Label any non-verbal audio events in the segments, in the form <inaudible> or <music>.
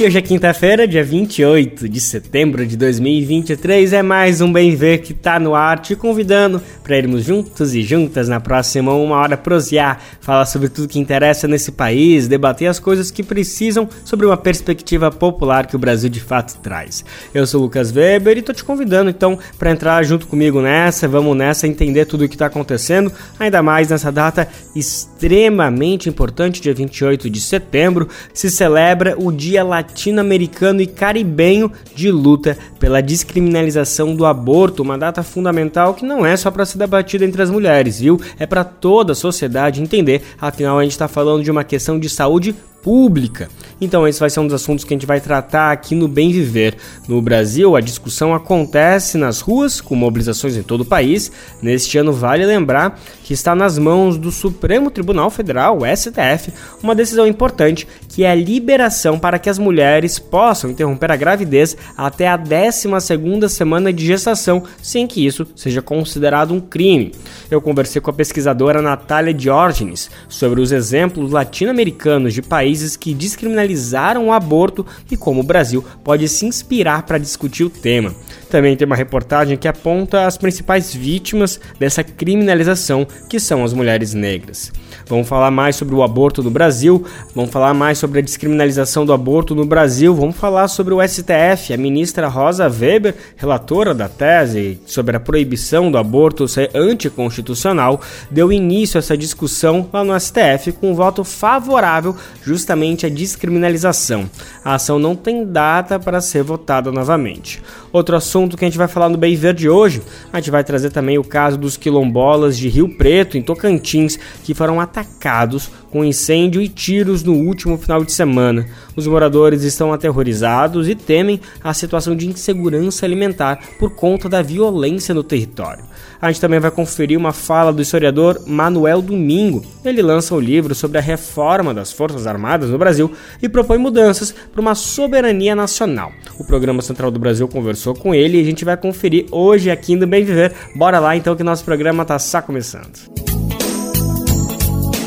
E hoje é quinta-feira, dia 28 de setembro de 2023. É mais um Bem Ver que tá no ar, te convidando para irmos juntos e juntas na próxima uma hora prosear, falar sobre tudo que interessa nesse país, debater as coisas que precisam sobre uma perspectiva popular que o Brasil de fato traz. Eu sou o Lucas Weber e tô te convidando então para entrar junto comigo nessa, vamos nessa entender tudo o que está acontecendo, ainda mais nessa data extremamente importante, dia 28 de setembro, se celebra o Dia Latino latino-americano e caribenho de luta pela descriminalização do aborto, uma data fundamental que não é só para ser debatida entre as mulheres, viu? É para toda a sociedade entender, afinal a gente está falando de uma questão de saúde pública. Então, esse vai ser um dos assuntos que a gente vai tratar aqui no Bem Viver. No Brasil, a discussão acontece nas ruas, com mobilizações em todo o país. Neste ano, vale lembrar que está nas mãos do Supremo Tribunal Federal, STF, uma decisão importante que é a liberação para que as mulheres possam interromper a gravidez até a 12 semana de gestação, sem que isso seja considerado um crime. Eu conversei com a pesquisadora Natália Diógenes sobre os exemplos latino-americanos de países países que descriminalizaram o aborto e como o Brasil pode se inspirar para discutir o tema. Também tem uma reportagem que aponta as principais vítimas dessa criminalização, que são as mulheres negras. Vamos falar mais sobre o aborto no Brasil, vamos falar mais sobre a descriminalização do aborto no Brasil, vamos falar sobre o STF. A ministra Rosa Weber, relatora da tese sobre a proibição do aborto ser anticonstitucional, deu início a essa discussão lá no STF com um voto favorável justamente à descriminalização. A ação não tem data para ser votada novamente. Outro assunto que a gente vai falar no Bem Verde hoje, a gente vai trazer também o caso dos quilombolas de Rio Preto, em Tocantins, que foram atacados com incêndio e tiros no último final de semana. Os moradores estão aterrorizados e temem a situação de insegurança alimentar por conta da violência no território. A gente também vai conferir uma fala do historiador Manuel Domingo. Ele lança um livro sobre a reforma das Forças Armadas no Brasil e propõe mudanças para uma soberania nacional. O Programa Central do Brasil conversou com ele e a gente vai conferir hoje aqui no Bem Viver. Bora lá então que nosso programa está só começando.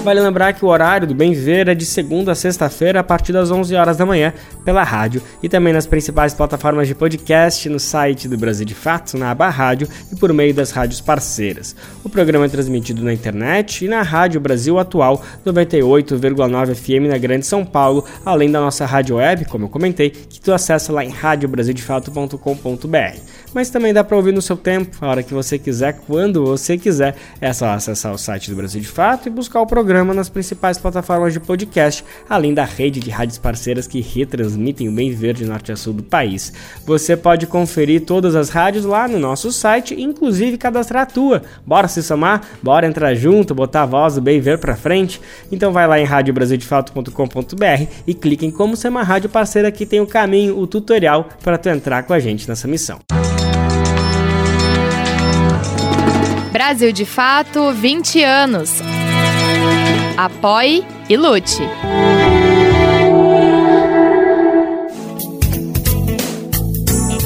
Vale lembrar que o horário do Bem Viver é de segunda a sexta-feira a partir das 11 horas da manhã pela rádio e também nas principais plataformas de podcast, no site do Brasil de Fato, na aba rádio e por meio das rádios parceiras. O programa é transmitido na internet e na Rádio Brasil Atual 98,9 FM na Grande São Paulo, além da nossa rádio web, como eu comentei, que tu acessa lá em radiobrasildefato.com.br. Mas também dá para ouvir no seu tempo, a hora que você quiser, quando você quiser. É só acessar o site do Brasil de Fato e buscar o programa nas principais plataformas de podcast, além da rede de rádios parceiras que retransmitem o bem viver de norte a sul do país. Você pode conferir todas as rádios lá no nosso site, inclusive cadastrar a tua. Bora se somar? Bora entrar junto, botar a voz do bem viver pra frente? Então vai lá em radiobrasildefato.com.br e clique em como ser uma rádio parceira que tem o caminho, o tutorial para tu entrar com a gente nessa missão. Brasil de Fato 20 anos. Apoie e lute.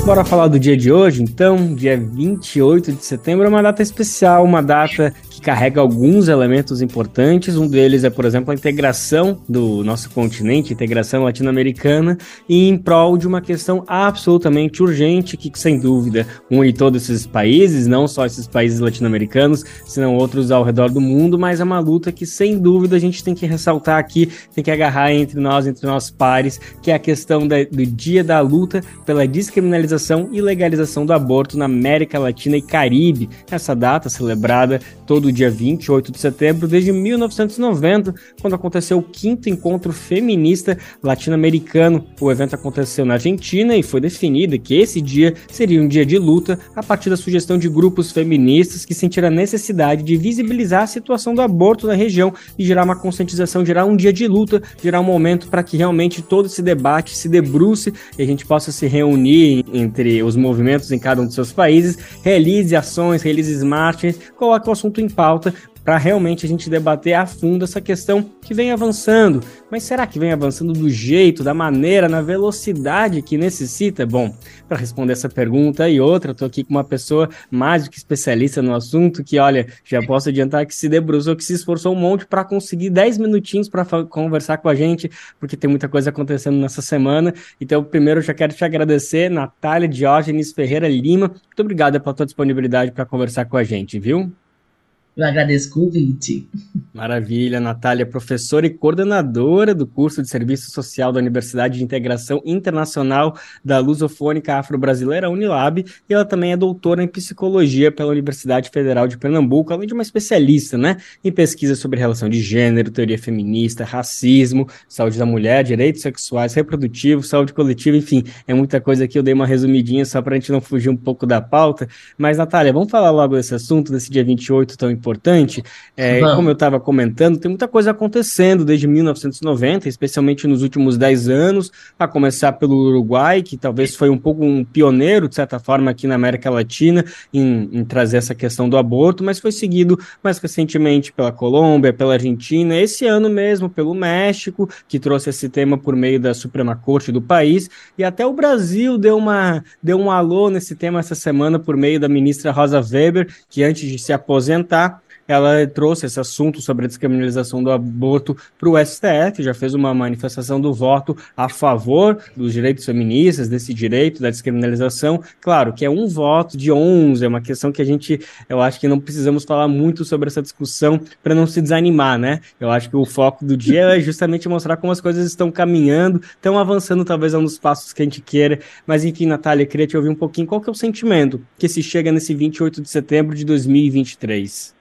Bora falar do dia de hoje, então, dia 28 de setembro, é uma data especial, uma data carrega alguns elementos importantes. Um deles é, por exemplo, a integração do nosso continente, integração latino-americana, e em prol de uma questão absolutamente urgente que, sem dúvida, une todos esses países, não só esses países latino-americanos, senão outros ao redor do mundo, mas é uma luta que, sem dúvida, a gente tem que ressaltar aqui, tem que agarrar entre nós, entre nossos pares, que é a questão da, do dia da luta pela descriminalização e legalização do aborto na América Latina e Caribe. Essa data celebrada todo dia 28 de setembro desde 1990, quando aconteceu o quinto encontro feminista latino-americano. O evento aconteceu na Argentina e foi definido que esse dia seria um dia de luta a partir da sugestão de grupos feministas que sentiram a necessidade de visibilizar a situação do aborto na região e gerar uma conscientização, gerar um dia de luta, gerar um momento para que realmente todo esse debate se debruce e a gente possa se reunir entre os movimentos em cada um dos seus países, realize ações, realize marchas, coloque o assunto em pauta para realmente a gente debater a fundo essa questão que vem avançando. Mas será que vem avançando do jeito, da maneira, na velocidade que necessita? Bom, para responder essa pergunta e outra, estou aqui com uma pessoa mais do que especialista no assunto, que olha, já posso adiantar que se debruçou, que se esforçou um monte para conseguir 10 minutinhos para conversar com a gente, porque tem muita coisa acontecendo nessa semana. Então, primeiro eu já quero te agradecer, Natália Diógenes Ferreira Lima. Muito obrigada pela tua disponibilidade para conversar com a gente, viu? Eu agradeço o convite. Maravilha, Natália, professora e coordenadora do curso de Serviço Social da Universidade de Integração Internacional da Lusofônica Afro-Brasileira, Unilab, e ela também é doutora em Psicologia pela Universidade Federal de Pernambuco, além de uma especialista né, em pesquisa sobre relação de gênero, teoria feminista, racismo, saúde da mulher, direitos sexuais, reprodutivos, saúde coletiva, enfim, é muita coisa que eu dei uma resumidinha só para a gente não fugir um pouco da pauta. Mas, Natália, vamos falar logo desse assunto, desse dia 28 tão importante importante. É, como eu estava comentando, tem muita coisa acontecendo desde 1990, especialmente nos últimos 10 anos, a começar pelo Uruguai, que talvez foi um pouco um pioneiro, de certa forma, aqui na América Latina, em, em trazer essa questão do aborto, mas foi seguido mais recentemente pela Colômbia, pela Argentina, esse ano mesmo pelo México, que trouxe esse tema por meio da Suprema Corte do país, e até o Brasil deu, uma, deu um alô nesse tema essa semana por meio da ministra Rosa Weber, que antes de se aposentar, ela trouxe esse assunto sobre a descriminalização do aborto para o STF, já fez uma manifestação do voto a favor dos direitos feministas, desse direito da descriminalização. Claro que é um voto de 11, é uma questão que a gente, eu acho que não precisamos falar muito sobre essa discussão para não se desanimar, né? Eu acho que o foco do dia é justamente mostrar como as coisas estão caminhando, estão avançando talvez a um dos passos que a gente queira. Mas enfim, Natália, queria te ouvir um pouquinho qual que é o sentimento que se chega nesse 28 de setembro de 2023.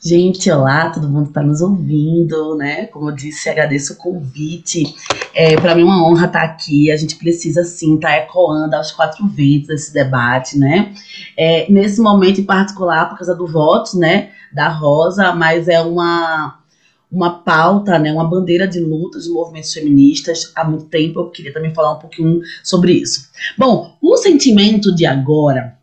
Gente, olá, todo mundo está nos ouvindo, né? Como eu disse, agradeço o convite. É, para mim é uma honra estar tá aqui. A gente precisa sim estar tá ecoando aos quatro ventos esse debate, né? É, nesse momento em particular, por causa do voto, né, da Rosa, mas é uma uma pauta, né, uma bandeira de luta dos movimentos feministas há muito tempo. Eu queria também falar um pouquinho sobre isso. Bom, o sentimento de agora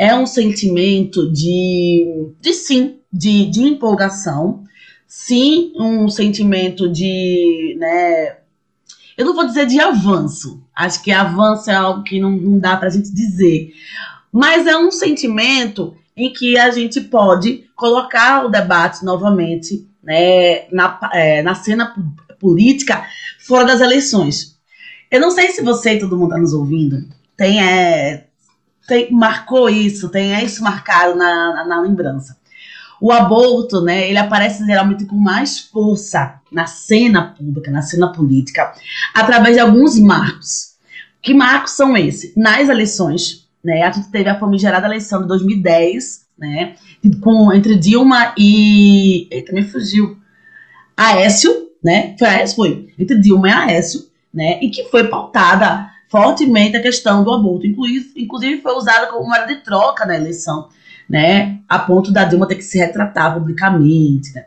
é um sentimento de, de sim, de, de empolgação, sim, um sentimento de, né, eu não vou dizer de avanço, acho que avanço é algo que não, não dá para a gente dizer, mas é um sentimento em que a gente pode colocar o debate novamente né, na, é, na cena política fora das eleições. Eu não sei se você e todo mundo está nos ouvindo tem, é, tem, marcou isso, tem isso marcado na, na, na lembrança o aborto, né, ele aparece geralmente com mais força na cena pública, na cena política, através de alguns marcos. Que marcos são esses? Nas eleições, né, a gente teve a famigerada eleição de 2010, né, com, entre Dilma e... Eita, me fugiu. Aécio, né, foi Aécio, foi, entre Dilma e Aécio, né, e que foi pautada fortemente a questão do aborto, inclusive, foi usada como moeda de troca na eleição, né? A ponto da Dilma ter que se retratar publicamente, né?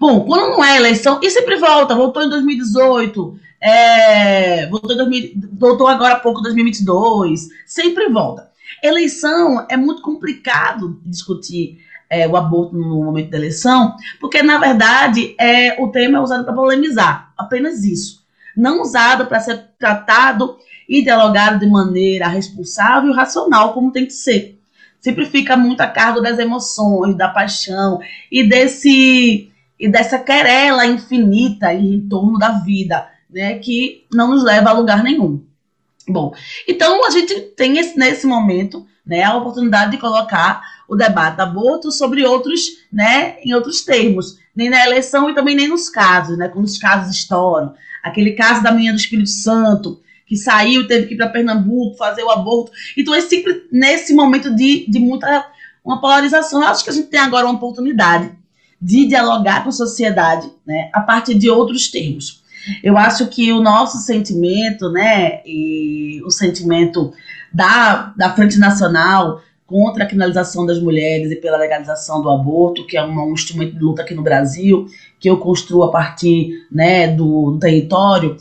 Bom, quando não é eleição, e sempre volta, voltou em 2018, é, voltou, em 2000, voltou agora há pouco 2022, sempre volta. Eleição é muito complicado discutir é, o aborto no momento da eleição, porque na verdade é, o tema é usado para polemizar, apenas isso. Não usado para ser tratado e dialogado de maneira responsável e racional, como tem que ser sempre fica muito a cargo das emoções, da paixão e desse e dessa querela infinita em torno da vida, né, que não nos leva a lugar nenhum. Bom, então a gente tem esse, nesse momento, né, a oportunidade de colocar o debate aborto sobre outros, né, em outros termos, nem na eleição e também nem nos casos, né, quando os casos estouram. Aquele caso da menina do Espírito Santo, que saiu teve que ir para Pernambuco fazer o aborto. Então é sempre nesse momento de, de muita uma polarização. Eu acho que a gente tem agora uma oportunidade de dialogar com a sociedade, né, a partir de outros termos. Eu acho que o nosso sentimento, né, e o sentimento da, da Frente Nacional contra a criminalização das mulheres e pela legalização do aborto, que é um instrumento de luta aqui no Brasil, que eu construo a partir né, do, do território,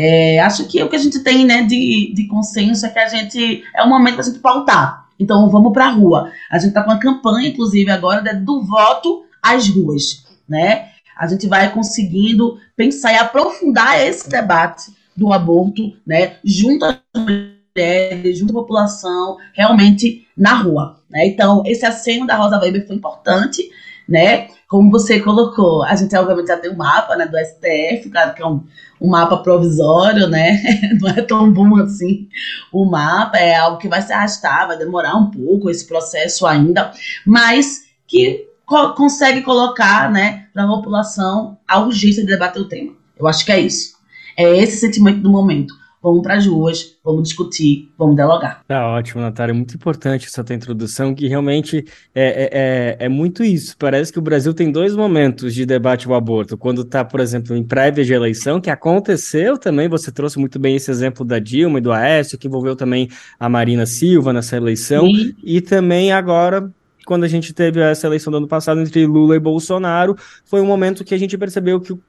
é, acho que o que a gente tem né, de, de consenso é que a gente. É um momento para a gente pautar. Então vamos para a rua. A gente está com uma campanha, inclusive, agora né, do voto às ruas, né? A gente vai conseguindo pensar e aprofundar esse debate do aborto, né, junto às mulheres, junto à população, realmente na rua, né? Então, esse aceno da Rosa Weber foi importante, né? Como você colocou, a gente obviamente já tem um mapa, né, do STF, claro que é um, um mapa provisório, né? <laughs> Não é tão bom assim o mapa, é algo que vai se arrastar, vai demorar um pouco esse processo ainda, mas que co consegue colocar, né, para a população a urgência de debater o tema. Eu acho que é isso. É esse sentimento do momento. Vamos para as ruas, vamos discutir, vamos dialogar. Tá ótimo, Natália. Muito importante essa tua introdução, que realmente é, é, é, é muito isso. Parece que o Brasil tem dois momentos de debate do aborto. Quando está, por exemplo, em prévia de eleição, que aconteceu também, você trouxe muito bem esse exemplo da Dilma e do Aécio, que envolveu também a Marina Silva nessa eleição, Sim. e também agora quando a gente teve essa eleição do ano passado entre Lula e Bolsonaro, foi um momento que a gente percebeu que o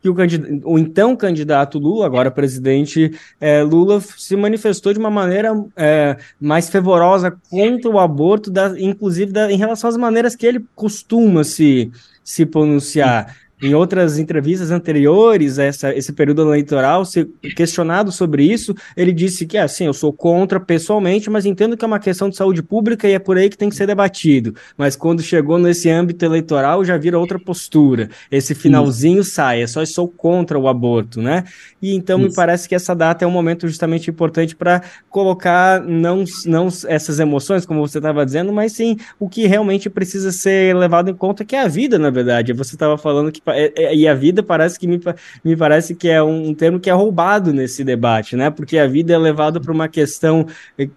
que o, o, então candidato Lula, agora presidente é, Lula, se manifestou de uma maneira é, mais fervorosa contra o aborto, da, inclusive da, em relação às maneiras que ele costuma se, se pronunciar em outras entrevistas anteriores a essa, esse período eleitoral, se questionado sobre isso, ele disse que, assim, eu sou contra pessoalmente, mas entendo que é uma questão de saúde pública e é por aí que tem que ser debatido. Mas quando chegou nesse âmbito eleitoral, já vira outra postura. Esse finalzinho isso. sai, é só sou contra o aborto, né? E então isso. me parece que essa data é um momento justamente importante para colocar não, não essas emoções, como você estava dizendo, mas sim o que realmente precisa ser levado em conta, que é a vida, na verdade. Você estava falando que e a vida parece que me, me parece que é um, termo que é roubado nesse debate, né? Porque a vida é levada para uma questão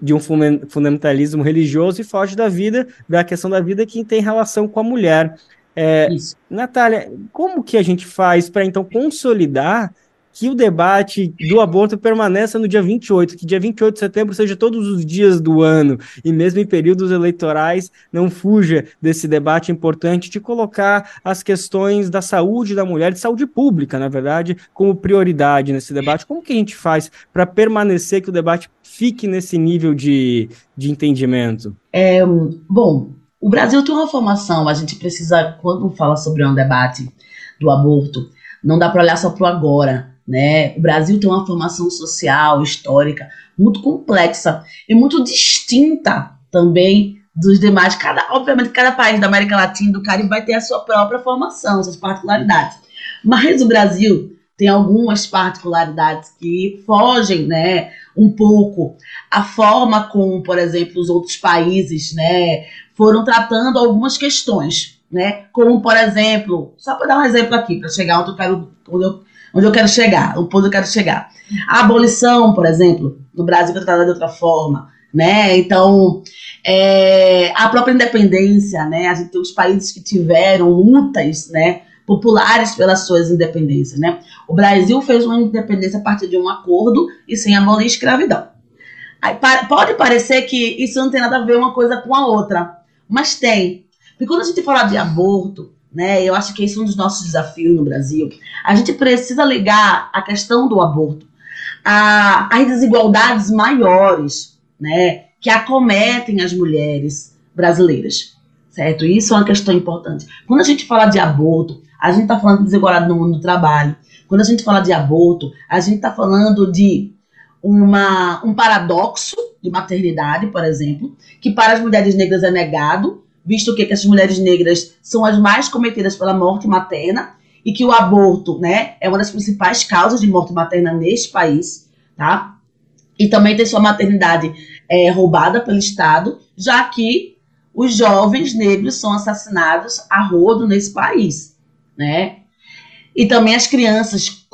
de um fundamentalismo religioso e foge da vida, da questão da vida que tem relação com a mulher. É, Natália, como que a gente faz para então consolidar que o debate do aborto permaneça no dia 28, que dia 28 de setembro seja todos os dias do ano, e mesmo em períodos eleitorais não fuja desse debate importante de colocar as questões da saúde da mulher, de saúde pública, na verdade, como prioridade nesse debate. Como que a gente faz para permanecer que o debate fique nesse nível de, de entendimento? É, bom, o Brasil tem uma formação, a gente precisa, quando fala sobre um debate do aborto, não dá para olhar só para o agora, né? O Brasil tem uma formação social, histórica, muito complexa e muito distinta também dos demais. Cada, obviamente, cada país da América Latina e do Caribe vai ter a sua própria formação, suas particularidades. Mas o Brasil tem algumas particularidades que fogem, né, um pouco a forma como, por exemplo, os outros países, né, foram tratando algumas questões, né, como por exemplo, só para dar um exemplo aqui, para chegar onde eu quero, onde eu onde eu quero chegar, o ponto eu quero chegar. A abolição, por exemplo, no Brasil foi tratada de outra forma, né? Então, é, a própria independência, né? A gente tem os países que tiveram lutas, né? Populares pelas suas independências, né? O Brasil fez uma independência a partir de um acordo e sem abolir a escravidão. Aí, pode parecer que isso não tem nada a ver uma coisa com a outra, mas tem. Porque quando a gente fala de aborto, né? Eu acho que esse é um dos nossos desafios no Brasil. A gente precisa ligar a questão do aborto às desigualdades maiores, né, que acometem as mulheres brasileiras, certo? Isso é uma questão importante. Quando a gente fala de aborto, a gente está falando de desigualdade no mundo do trabalho. Quando a gente fala de aborto, a gente está falando de uma, um paradoxo de maternidade, por exemplo, que para as mulheres negras é negado, visto que, que mulheres negras são as mais cometidas pela morte materna e que o aborto, né, é uma das principais causas de morte materna neste país, tá? E também tem sua maternidade é, roubada pelo Estado, já que os jovens negros são assassinados a rodo nesse país, né? E também as crianças,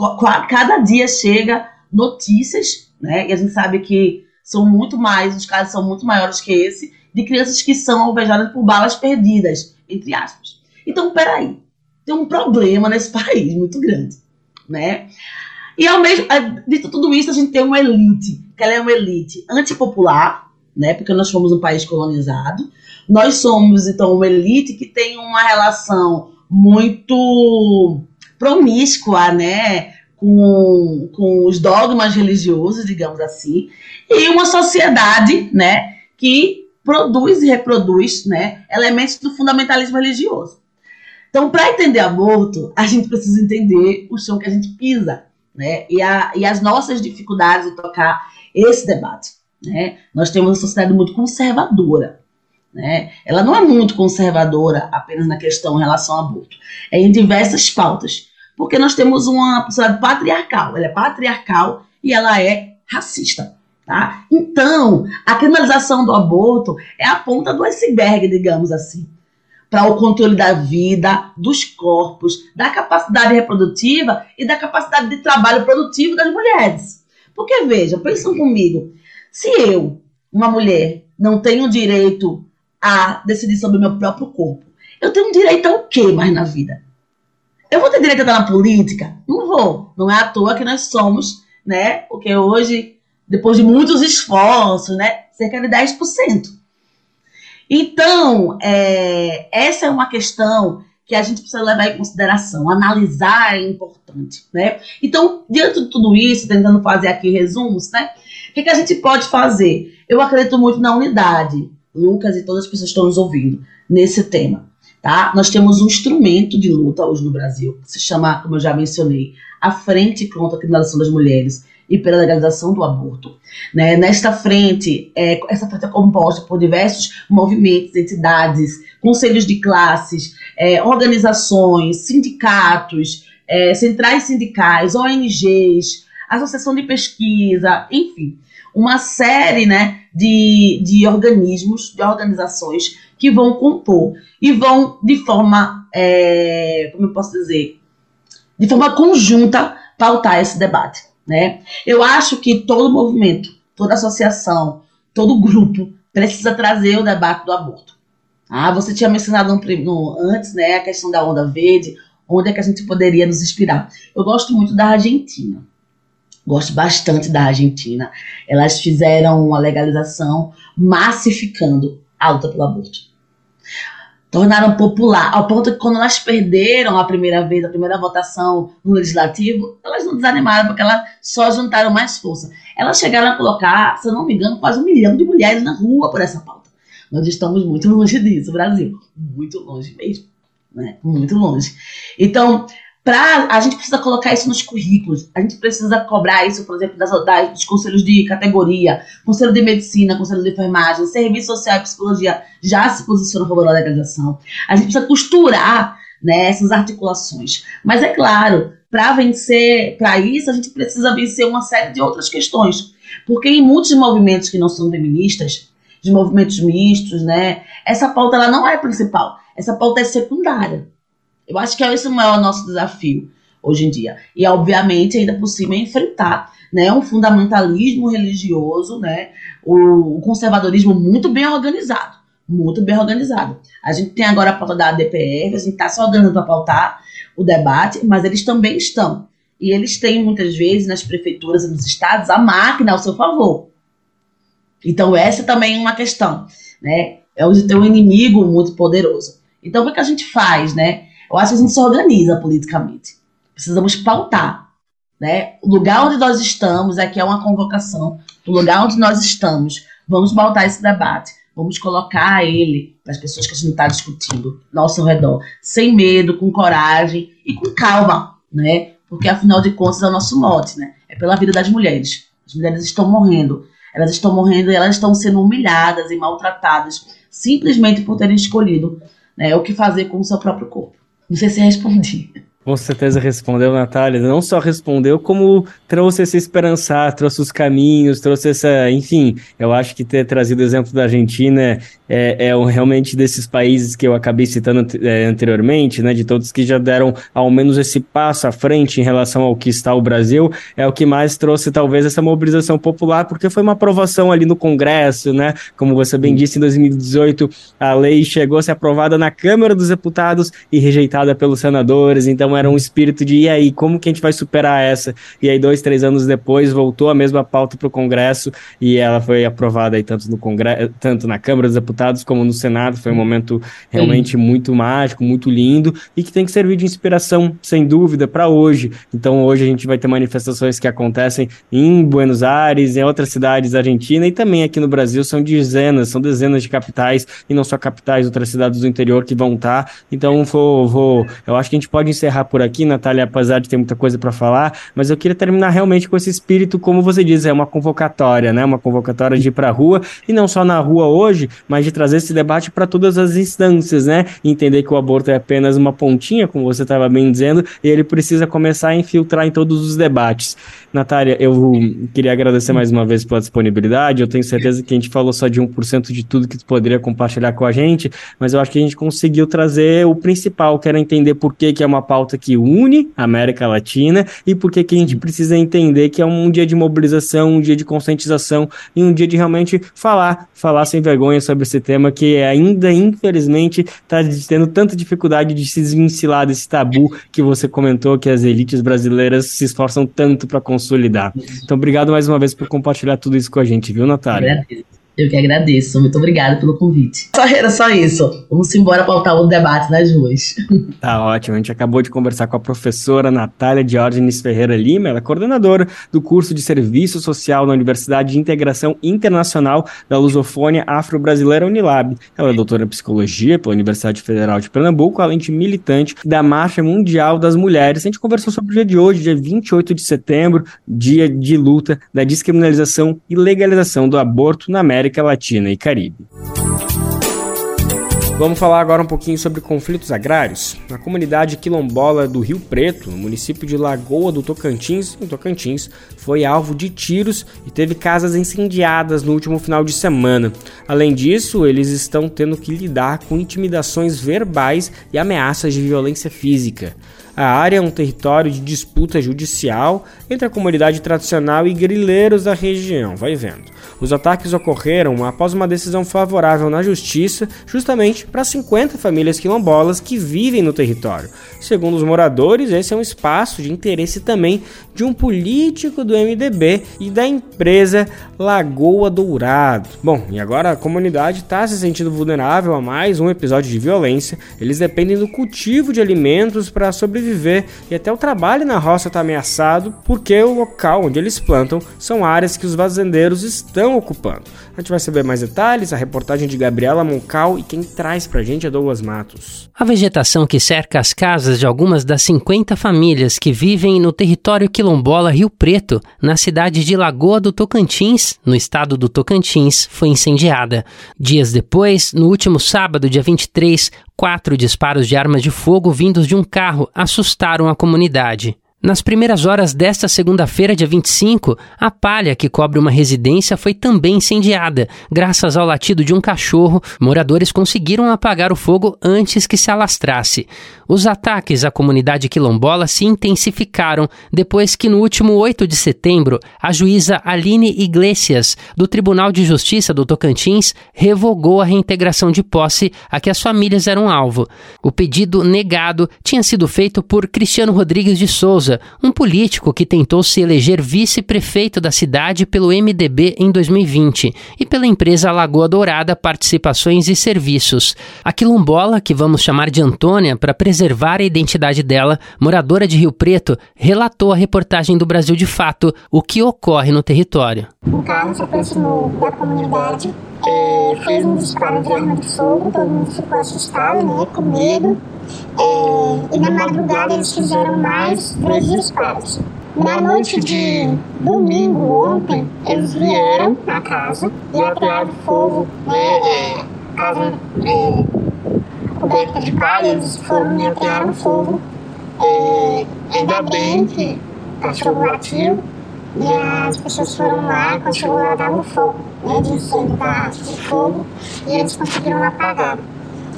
cada dia chega notícias, né? E a gente sabe que são muito mais, os casos são muito maiores que esse, de crianças que são alvejadas por balas perdidas, entre aspas. Então, peraí, tem um problema nesse <laughs> país muito grande, né? E ao mesmo, dito tudo isso, a gente tem uma elite, que ela é uma elite antipopular, né? Porque nós fomos um país colonizado. Nós somos, então, uma elite que tem uma relação muito promíscua, né? Com, com os dogmas religiosos, digamos assim, e uma sociedade, né? Que produz e reproduz né, elementos do fundamentalismo religioso. Então, para entender aborto, a gente precisa entender o chão que a gente pisa, né? E, a, e as nossas dificuldades de tocar esse debate. Né? Nós temos uma sociedade muito conservadora. Né? Ela não é muito conservadora apenas na questão em relação ao aborto. É em diversas pautas. Porque nós temos uma sociedade patriarcal. Ela é patriarcal e ela é racista. Tá? Então, a criminalização do aborto é a ponta do iceberg, digamos assim, para o controle da vida, dos corpos, da capacidade reprodutiva e da capacidade de trabalho produtivo das mulheres. Porque, veja, pensam comigo, se eu, uma mulher, não tenho direito a decidir sobre o meu próprio corpo, eu tenho direito ao quê mais na vida? Eu vou ter direito a estar na política? Não vou. Não é à toa que nós somos, né? Porque hoje, depois de muitos esforços, né? Cerca de 10%. Então, é, essa é uma questão que a gente precisa levar em consideração, analisar é importante, né? Então, diante de tudo isso, tentando fazer aqui resumos, né? que, que a gente pode fazer? Eu acredito muito na unidade, Lucas e todas as pessoas que estão nos ouvindo, nesse tema. Tá? Nós temos um instrumento de luta hoje no Brasil, que se chama, como eu já mencionei, a Frente contra a Criminalização das Mulheres e pela legalização do aborto. Né? Nesta frente, é, essa frente é composta por diversos movimentos, entidades, conselhos de classes, é, organizações, sindicatos, é, centrais sindicais, ONGs, associação de pesquisa, enfim uma série né, de, de organismos, de organizações que vão compor e vão de forma, é, como eu posso dizer, de forma conjunta pautar esse debate. Né? Eu acho que todo movimento, toda associação, todo grupo precisa trazer o debate do aborto. Ah, você tinha mencionado no, no, antes né, a questão da onda verde, onde é que a gente poderia nos inspirar. Eu gosto muito da Argentina. Gosto bastante da Argentina. Elas fizeram uma legalização massificando a luta pelo aborto. Tornaram popular, ao ponto que quando elas perderam a primeira vez, a primeira votação no legislativo, elas não desanimaram, porque elas só juntaram mais força. Elas chegaram a colocar, se eu não me engano, quase um milhão de mulheres na rua por essa pauta. Nós estamos muito longe disso, Brasil. Muito longe mesmo. Né? Muito longe. Então, Pra, a gente precisa colocar isso nos currículos, a gente precisa cobrar isso, por exemplo, das, das, dos conselhos de categoria, conselho de medicina, conselho de enfermagem, serviço social e psicologia já se posiciona a favor da legalização. A gente precisa costurar né, essas articulações. Mas é claro, para vencer, para isso, a gente precisa vencer uma série de outras questões. Porque em muitos movimentos que não são feministas, de movimentos mistos, né, essa pauta ela não é principal, essa pauta é secundária. Eu acho que esse é o maior nosso desafio hoje em dia. E, obviamente, ainda por cima, enfrentar né, um fundamentalismo religioso, né, o, conservadorismo muito bem organizado. Muito bem organizado. A gente tem agora a pauta da ADPF, a gente está só dando para pautar o debate, mas eles também estão. E eles têm, muitas vezes, nas prefeituras e nos estados, a máquina ao seu favor. Então, essa também é uma questão. Né? É onde tem um inimigo muito poderoso. Então, o que a gente faz? Né? Eu acho que a gente se organiza politicamente. Precisamos pautar. Né? O lugar onde nós estamos é que é uma convocação. O lugar onde nós estamos, vamos pautar esse debate. Vamos colocar ele para as pessoas que a gente está discutindo nosso redor, sem medo, com coragem e com calma, né? Porque afinal de contas é o nosso mote, né? É pela vida das mulheres. As mulheres estão morrendo. Elas estão morrendo e elas estão sendo humilhadas e maltratadas simplesmente por terem escolhido né, o que fazer com o seu próprio corpo. Não sei se respondi. Com certeza respondeu, Natália. Não só respondeu, como trouxe esse esperançar, trouxe os caminhos, trouxe essa. Enfim, eu acho que ter trazido o exemplo da Argentina é, é um, realmente desses países que eu acabei citando é, anteriormente, né? De todos que já deram ao menos esse passo à frente em relação ao que está o Brasil, é o que mais trouxe talvez essa mobilização popular, porque foi uma aprovação ali no Congresso, né? Como você bem disse, em 2018 a lei chegou a ser aprovada na Câmara dos Deputados e rejeitada pelos senadores. Então era um espírito de e aí, como que a gente vai superar essa? E aí, dois, três anos depois, voltou a mesma pauta para o Congresso e ela foi aprovada aí tanto no Congresso, tanto na Câmara dos Deputados como no Senado. Foi um momento realmente Sim. muito mágico, muito lindo e que tem que servir de inspiração, sem dúvida, para hoje. Então, hoje a gente vai ter manifestações que acontecem em Buenos Aires, em outras cidades da Argentina e também aqui no Brasil. São dezenas, são dezenas de capitais e não só capitais, outras cidades do interior que vão estar. Tá. Então, vou, vou, eu acho que a gente pode encerrar por aqui, Natália, apesar de ter muita coisa para falar, mas eu queria terminar realmente com esse espírito, como você diz, é uma convocatória, né? Uma convocatória de ir para a rua e não só na rua hoje, mas de trazer esse debate para todas as instâncias, né? Entender que o aborto é apenas uma pontinha, como você estava bem dizendo, e ele precisa começar a infiltrar em todos os debates. Natália, eu queria agradecer mais uma vez pela disponibilidade. Eu tenho certeza que a gente falou só de 1% de tudo que tu poderia compartilhar com a gente, mas eu acho que a gente conseguiu trazer o principal, que era entender por que, que é uma pauta que une a América Latina e por que, a gente precisa entender que é um dia de mobilização, um dia de conscientização e um dia de realmente falar, falar sem vergonha sobre esse tema que ainda, infelizmente, está tendo tanta dificuldade de se desvencilhar desse tabu que você comentou que as elites brasileiras se esforçam tanto para consolidar. Então, obrigado mais uma vez por compartilhar tudo isso com a gente, viu, Natália? Agradeço. Eu que agradeço. Muito obrigada pelo convite. Só era só isso. Vamos embora pautar o debate nas ruas. <laughs> Tá ótimo. A gente acabou de conversar com a professora Natália Diógenes Ferreira Lima, ela é coordenadora do curso de Serviço Social na Universidade de Integração Internacional da Lusofônia Afro-Brasileira Unilab. Ela é doutora em Psicologia pela Universidade Federal de Pernambuco, além de militante da Marcha Mundial das Mulheres. A gente conversou sobre o dia de hoje, dia 28 de setembro, dia de luta da descriminalização e legalização do aborto na América América Latina e Caribe. Vamos falar agora um pouquinho sobre conflitos agrários. Na comunidade quilombola do Rio Preto, no município de Lagoa do Tocantins, em Tocantins, foi alvo de tiros e teve casas incendiadas no último final de semana. Além disso, eles estão tendo que lidar com intimidações verbais e ameaças de violência física. A área é um território de disputa judicial entre a comunidade tradicional e grileiros da região. Vai vendo. Os ataques ocorreram após uma decisão favorável na justiça, justamente para 50 famílias quilombolas que vivem no território. Segundo os moradores, esse é um espaço de interesse também de um político do MDB e da empresa Lagoa Dourado. Bom, e agora a comunidade está se sentindo vulnerável a mais um episódio de violência. Eles dependem do cultivo de alimentos para sobreviver e até o trabalho na roça está ameaçado porque o local onde eles plantam são áreas que os fazendeiros estão ocupando. A gente vai saber mais detalhes, a reportagem de Gabriela Moncal e quem traz pra gente é Douglas Matos. A vegetação que cerca as casas de algumas das 50 famílias que vivem no território quilombola Rio Preto, na cidade de Lagoa do Tocantins, no estado do Tocantins, foi incendiada. Dias depois, no último sábado, dia 23, quatro disparos de armas de fogo vindos de um carro assustaram a comunidade. Nas primeiras horas desta segunda-feira, dia 25, a palha que cobre uma residência foi também incendiada. Graças ao latido de um cachorro, moradores conseguiram apagar o fogo antes que se alastrasse. Os ataques à comunidade quilombola se intensificaram depois que, no último 8 de setembro, a juíza Aline Iglesias, do Tribunal de Justiça do Tocantins, revogou a reintegração de posse a que as famílias eram alvo. O pedido negado tinha sido feito por Cristiano Rodrigues de Souza, um político que tentou se eleger vice-prefeito da cidade pelo MDB em 2020 e pela empresa Lagoa Dourada Participações e Serviços. A quilombola, que vamos chamar de Antônia para preservar a identidade dela, moradora de Rio Preto, relatou à reportagem do Brasil de Fato o que ocorre no território. Um carro se aproximou da comunidade, é, fez um disparo de arma de fogo, todo mundo ficou assustado, né, com medo. É, e na madrugada eles fizeram mais três disparos. Na noite de domingo, ontem, eles vieram na casa e atearam fogo, né, é, casa é, coberta de palha, eles foram me atearam fogo. É, ainda bem que o cachorro latiu e as pessoas foram lá, quando chegou lá dava fogo, né, de incêndio da de fogo, e eles conseguiram apagar.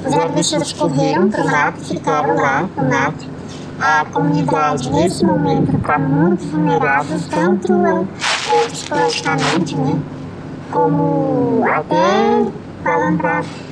Os agressores correram para o mato, ficaram lá no mato. A comunidade, nesse momento, está muito vulnerável, tanto psicologicamente, né, como até falando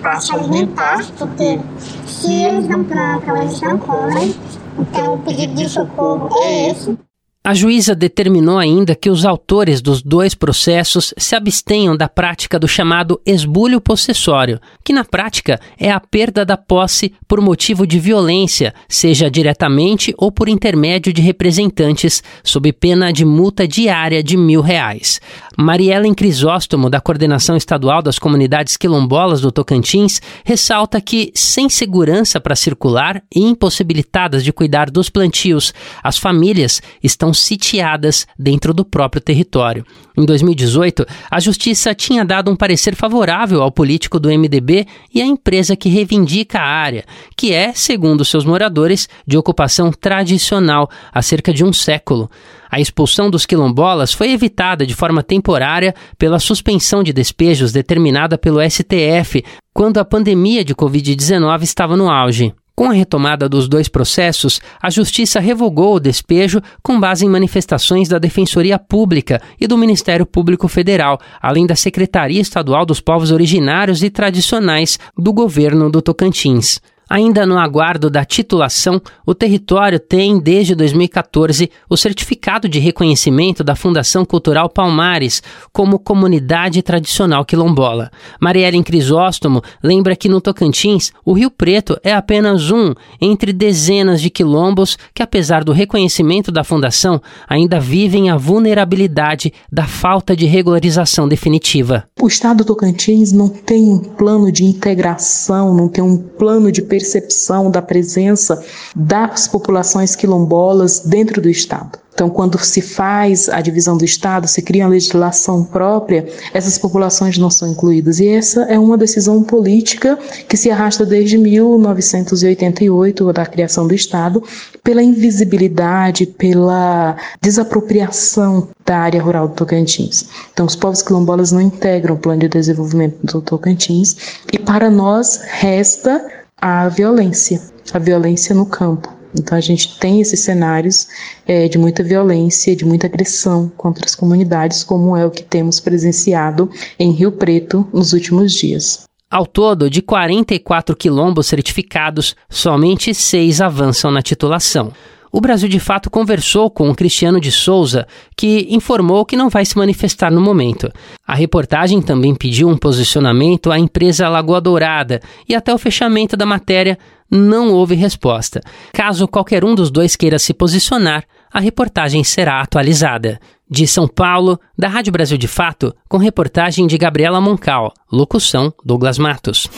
para se alimentar, porque se eles não plantam, eles não comem. Então, o pedido de socorro é esse. A juíza determinou ainda que os autores dos dois processos se abstenham da prática do chamado esbulho possessório, que na prática é a perda da posse por motivo de violência, seja diretamente ou por intermédio de representantes, sob pena de multa diária de mil reais. Mariellen Crisóstomo, da Coordenação Estadual das Comunidades Quilombolas do Tocantins, ressalta que, sem segurança para circular e impossibilitadas de cuidar dos plantios, as famílias estão sitiadas dentro do próprio território. Em 2018, a Justiça tinha dado um parecer favorável ao político do MDB e à empresa que reivindica a área, que é, segundo seus moradores, de ocupação tradicional há cerca de um século. A expulsão dos quilombolas foi evitada de forma temporária pela suspensão de despejos determinada pelo STF quando a pandemia de Covid-19 estava no auge. Com a retomada dos dois processos, a Justiça revogou o despejo com base em manifestações da Defensoria Pública e do Ministério Público Federal, além da Secretaria Estadual dos Povos Originários e Tradicionais do governo do Tocantins. Ainda no aguardo da titulação, o território tem, desde 2014, o certificado de reconhecimento da Fundação Cultural Palmares como comunidade tradicional quilombola. Marielle Crisóstomo lembra que no Tocantins, o Rio Preto é apenas um entre dezenas de quilombos que, apesar do reconhecimento da Fundação, ainda vivem a vulnerabilidade da falta de regularização definitiva. O Estado do Tocantins não tem um plano de integração, não tem um plano de percepção da presença das populações quilombolas dentro do Estado. Então, quando se faz a divisão do Estado, se cria uma legislação própria, essas populações não são incluídas. E essa é uma decisão política que se arrasta desde 1988, da criação do Estado, pela invisibilidade, pela desapropriação da área rural do Tocantins. Então, os povos quilombolas não integram o plano de desenvolvimento do Tocantins e, para nós, resta a violência, a violência no campo. Então a gente tem esses cenários é, de muita violência, de muita agressão contra as comunidades, como é o que temos presenciado em Rio Preto nos últimos dias. Ao todo, de 44 quilombos certificados, somente seis avançam na titulação. O Brasil de Fato conversou com o Cristiano de Souza, que informou que não vai se manifestar no momento. A reportagem também pediu um posicionamento à empresa Lagoa Dourada e até o fechamento da matéria não houve resposta. Caso qualquer um dos dois queira se posicionar, a reportagem será atualizada. De São Paulo, da Rádio Brasil de Fato, com reportagem de Gabriela Moncal, locução Douglas Matos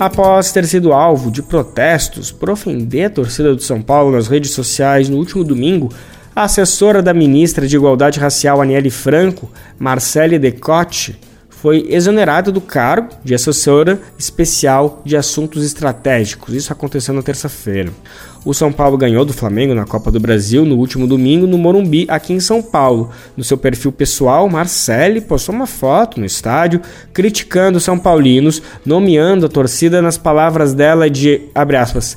após ter sido alvo de protestos por ofender a torcida do São Paulo nas redes sociais no último domingo, a assessora da ministra de Igualdade Racial Aniele Franco, Marcele Decote, foi exonerada do cargo de assessora especial de assuntos estratégicos. Isso aconteceu na terça-feira. O São Paulo ganhou do Flamengo na Copa do Brasil no último domingo no Morumbi, aqui em São Paulo. No seu perfil pessoal, Marcele postou uma foto no estádio criticando os São Paulinos, nomeando a torcida nas palavras dela de, abre aspas,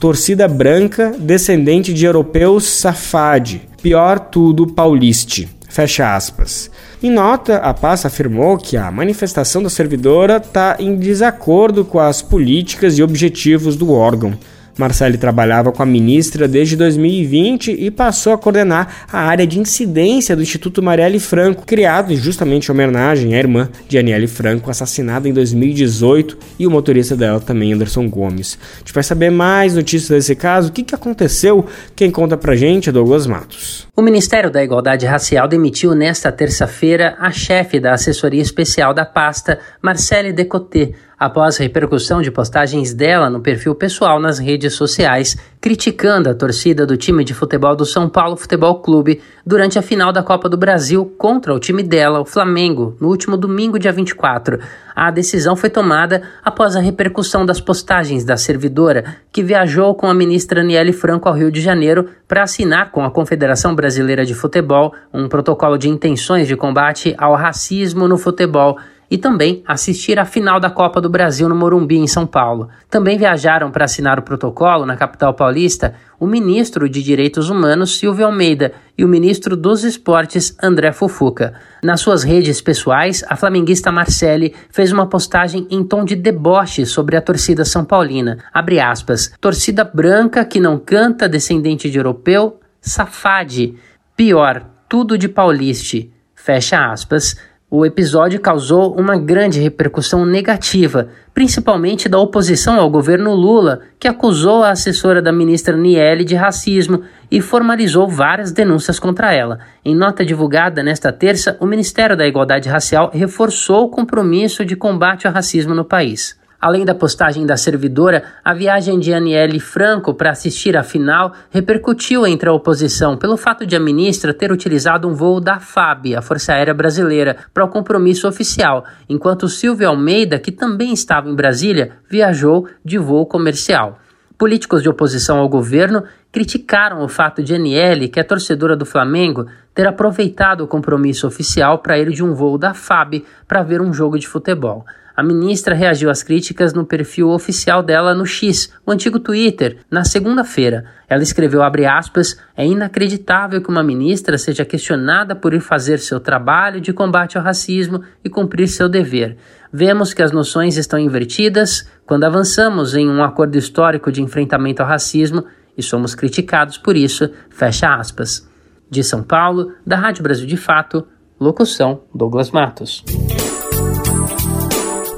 torcida branca, descendente de europeus safade, pior tudo pauliste, fecha aspas. Em nota, a pasta afirmou que a manifestação da servidora está em desacordo com as políticas e objetivos do órgão. Marcele trabalhava com a ministra desde 2020 e passou a coordenar a área de incidência do Instituto Marielle Franco, criado justamente em homenagem à irmã de Aniele Franco, assassinada em 2018, e o motorista dela também, Anderson Gomes. A gente vai saber mais notícias desse caso, o que, que aconteceu, quem conta pra gente é Douglas Matos. O Ministério da Igualdade Racial demitiu nesta terça-feira a chefe da assessoria especial da pasta, Marcele Decoté, após repercussão de postagens dela no perfil pessoal nas redes sociais, criticando a torcida do time de futebol do São Paulo Futebol Clube durante a final da Copa do Brasil contra o time dela, o Flamengo, no último domingo, dia 24. A decisão foi tomada após a repercussão das postagens da servidora, que viajou com a ministra Aniele Franco ao Rio de Janeiro para assinar com a Confederação Brasileira de Futebol um protocolo de intenções de combate ao racismo no futebol e também assistir à final da Copa do Brasil no Morumbi, em São Paulo. Também viajaram para assinar o protocolo na capital paulista o ministro de Direitos Humanos, Silvio Almeida, e o ministro dos Esportes, André Fufuca. Nas suas redes pessoais, a flamenguista Marcele fez uma postagem em tom de deboche sobre a torcida são paulina. Abre aspas, torcida branca que não canta, descendente de europeu, safade. Pior, tudo de pauliste. Fecha aspas. O episódio causou uma grande repercussão negativa, principalmente da oposição ao governo Lula, que acusou a assessora da ministra Niele de racismo e formalizou várias denúncias contra ela. Em nota divulgada nesta terça, o Ministério da Igualdade Racial reforçou o compromisso de combate ao racismo no país. Além da postagem da servidora, a viagem de Aniele Franco para assistir à final repercutiu entre a oposição pelo fato de a ministra ter utilizado um voo da FAB, a Força Aérea Brasileira, para o compromisso oficial, enquanto Silvio Almeida, que também estava em Brasília, viajou de voo comercial. Políticos de oposição ao governo criticaram o fato de Aniele, que é torcedora do Flamengo, ter aproveitado o compromisso oficial para ir de um voo da FAB para ver um jogo de futebol. A ministra reagiu às críticas no perfil oficial dela no X, o antigo Twitter, na segunda-feira. Ela escreveu aspas, é inacreditável que uma ministra seja questionada por ir fazer seu trabalho de combate ao racismo e cumprir seu dever. Vemos que as noções estão invertidas quando avançamos em um acordo histórico de enfrentamento ao racismo e somos criticados por isso, fecha aspas. De São Paulo, da Rádio Brasil de Fato, locução Douglas Matos.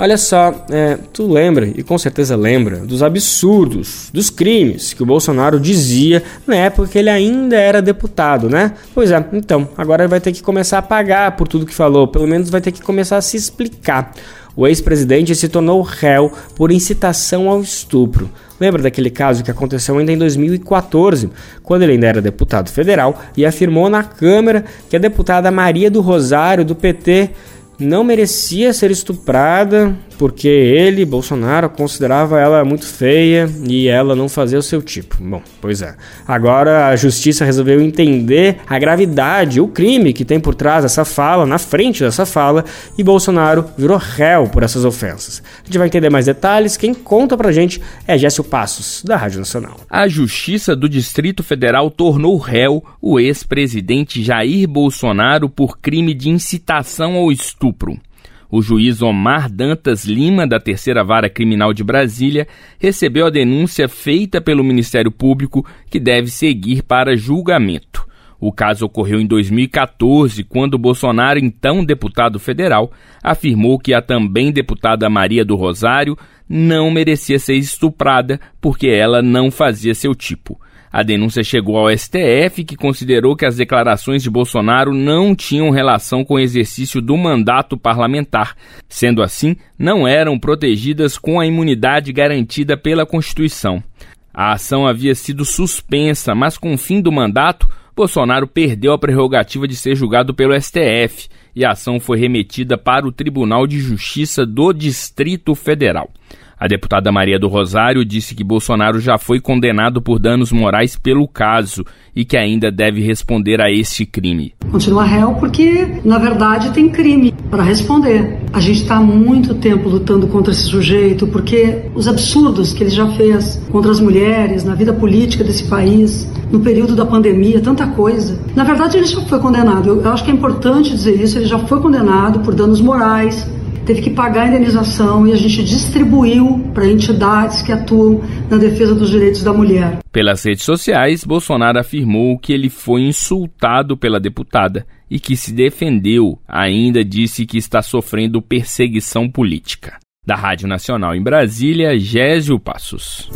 Olha só, é, tu lembra, e com certeza lembra, dos absurdos, dos crimes que o Bolsonaro dizia na época que ele ainda era deputado, né? Pois é, então, agora vai ter que começar a pagar por tudo que falou, pelo menos vai ter que começar a se explicar. O ex-presidente se tornou réu por incitação ao estupro. Lembra daquele caso que aconteceu ainda em 2014, quando ele ainda era deputado federal e afirmou na Câmara que a deputada Maria do Rosário, do PT, não merecia ser estuprada porque ele, Bolsonaro, considerava ela muito feia e ela não fazia o seu tipo. Bom, pois é. Agora a justiça resolveu entender a gravidade, o crime que tem por trás dessa fala, na frente dessa fala, e Bolsonaro virou réu por essas ofensas. A gente vai entender mais detalhes. Quem conta pra gente é Géssio Passos, da Rádio Nacional. A Justiça do Distrito Federal tornou réu o ex-presidente Jair Bolsonaro por crime de incitação ao estupro. O juiz Omar Dantas Lima, da Terceira Vara Criminal de Brasília, recebeu a denúncia feita pelo Ministério Público que deve seguir para julgamento. O caso ocorreu em 2014, quando Bolsonaro, então deputado federal, afirmou que a também deputada Maria do Rosário não merecia ser estuprada porque ela não fazia seu tipo. A denúncia chegou ao STF, que considerou que as declarações de Bolsonaro não tinham relação com o exercício do mandato parlamentar. Sendo assim, não eram protegidas com a imunidade garantida pela Constituição. A ação havia sido suspensa, mas com o fim do mandato, Bolsonaro perdeu a prerrogativa de ser julgado pelo STF e a ação foi remetida para o Tribunal de Justiça do Distrito Federal. A deputada Maria do Rosário disse que Bolsonaro já foi condenado por danos morais pelo caso e que ainda deve responder a este crime. Continua réu porque, na verdade, tem crime para responder. A gente está há muito tempo lutando contra esse sujeito porque os absurdos que ele já fez contra as mulheres, na vida política desse país, no período da pandemia, tanta coisa. Na verdade, ele já foi condenado. Eu acho que é importante dizer isso. Ele já foi condenado por danos morais, teve que pagar a indenização e a gente distribuiu para entidades que atuam na defesa dos direitos da mulher. Pelas redes sociais, Bolsonaro afirmou que ele foi insultado pela deputada e que se defendeu. Ainda disse que está sofrendo perseguição política. Da Rádio Nacional em Brasília, Gésio Passos.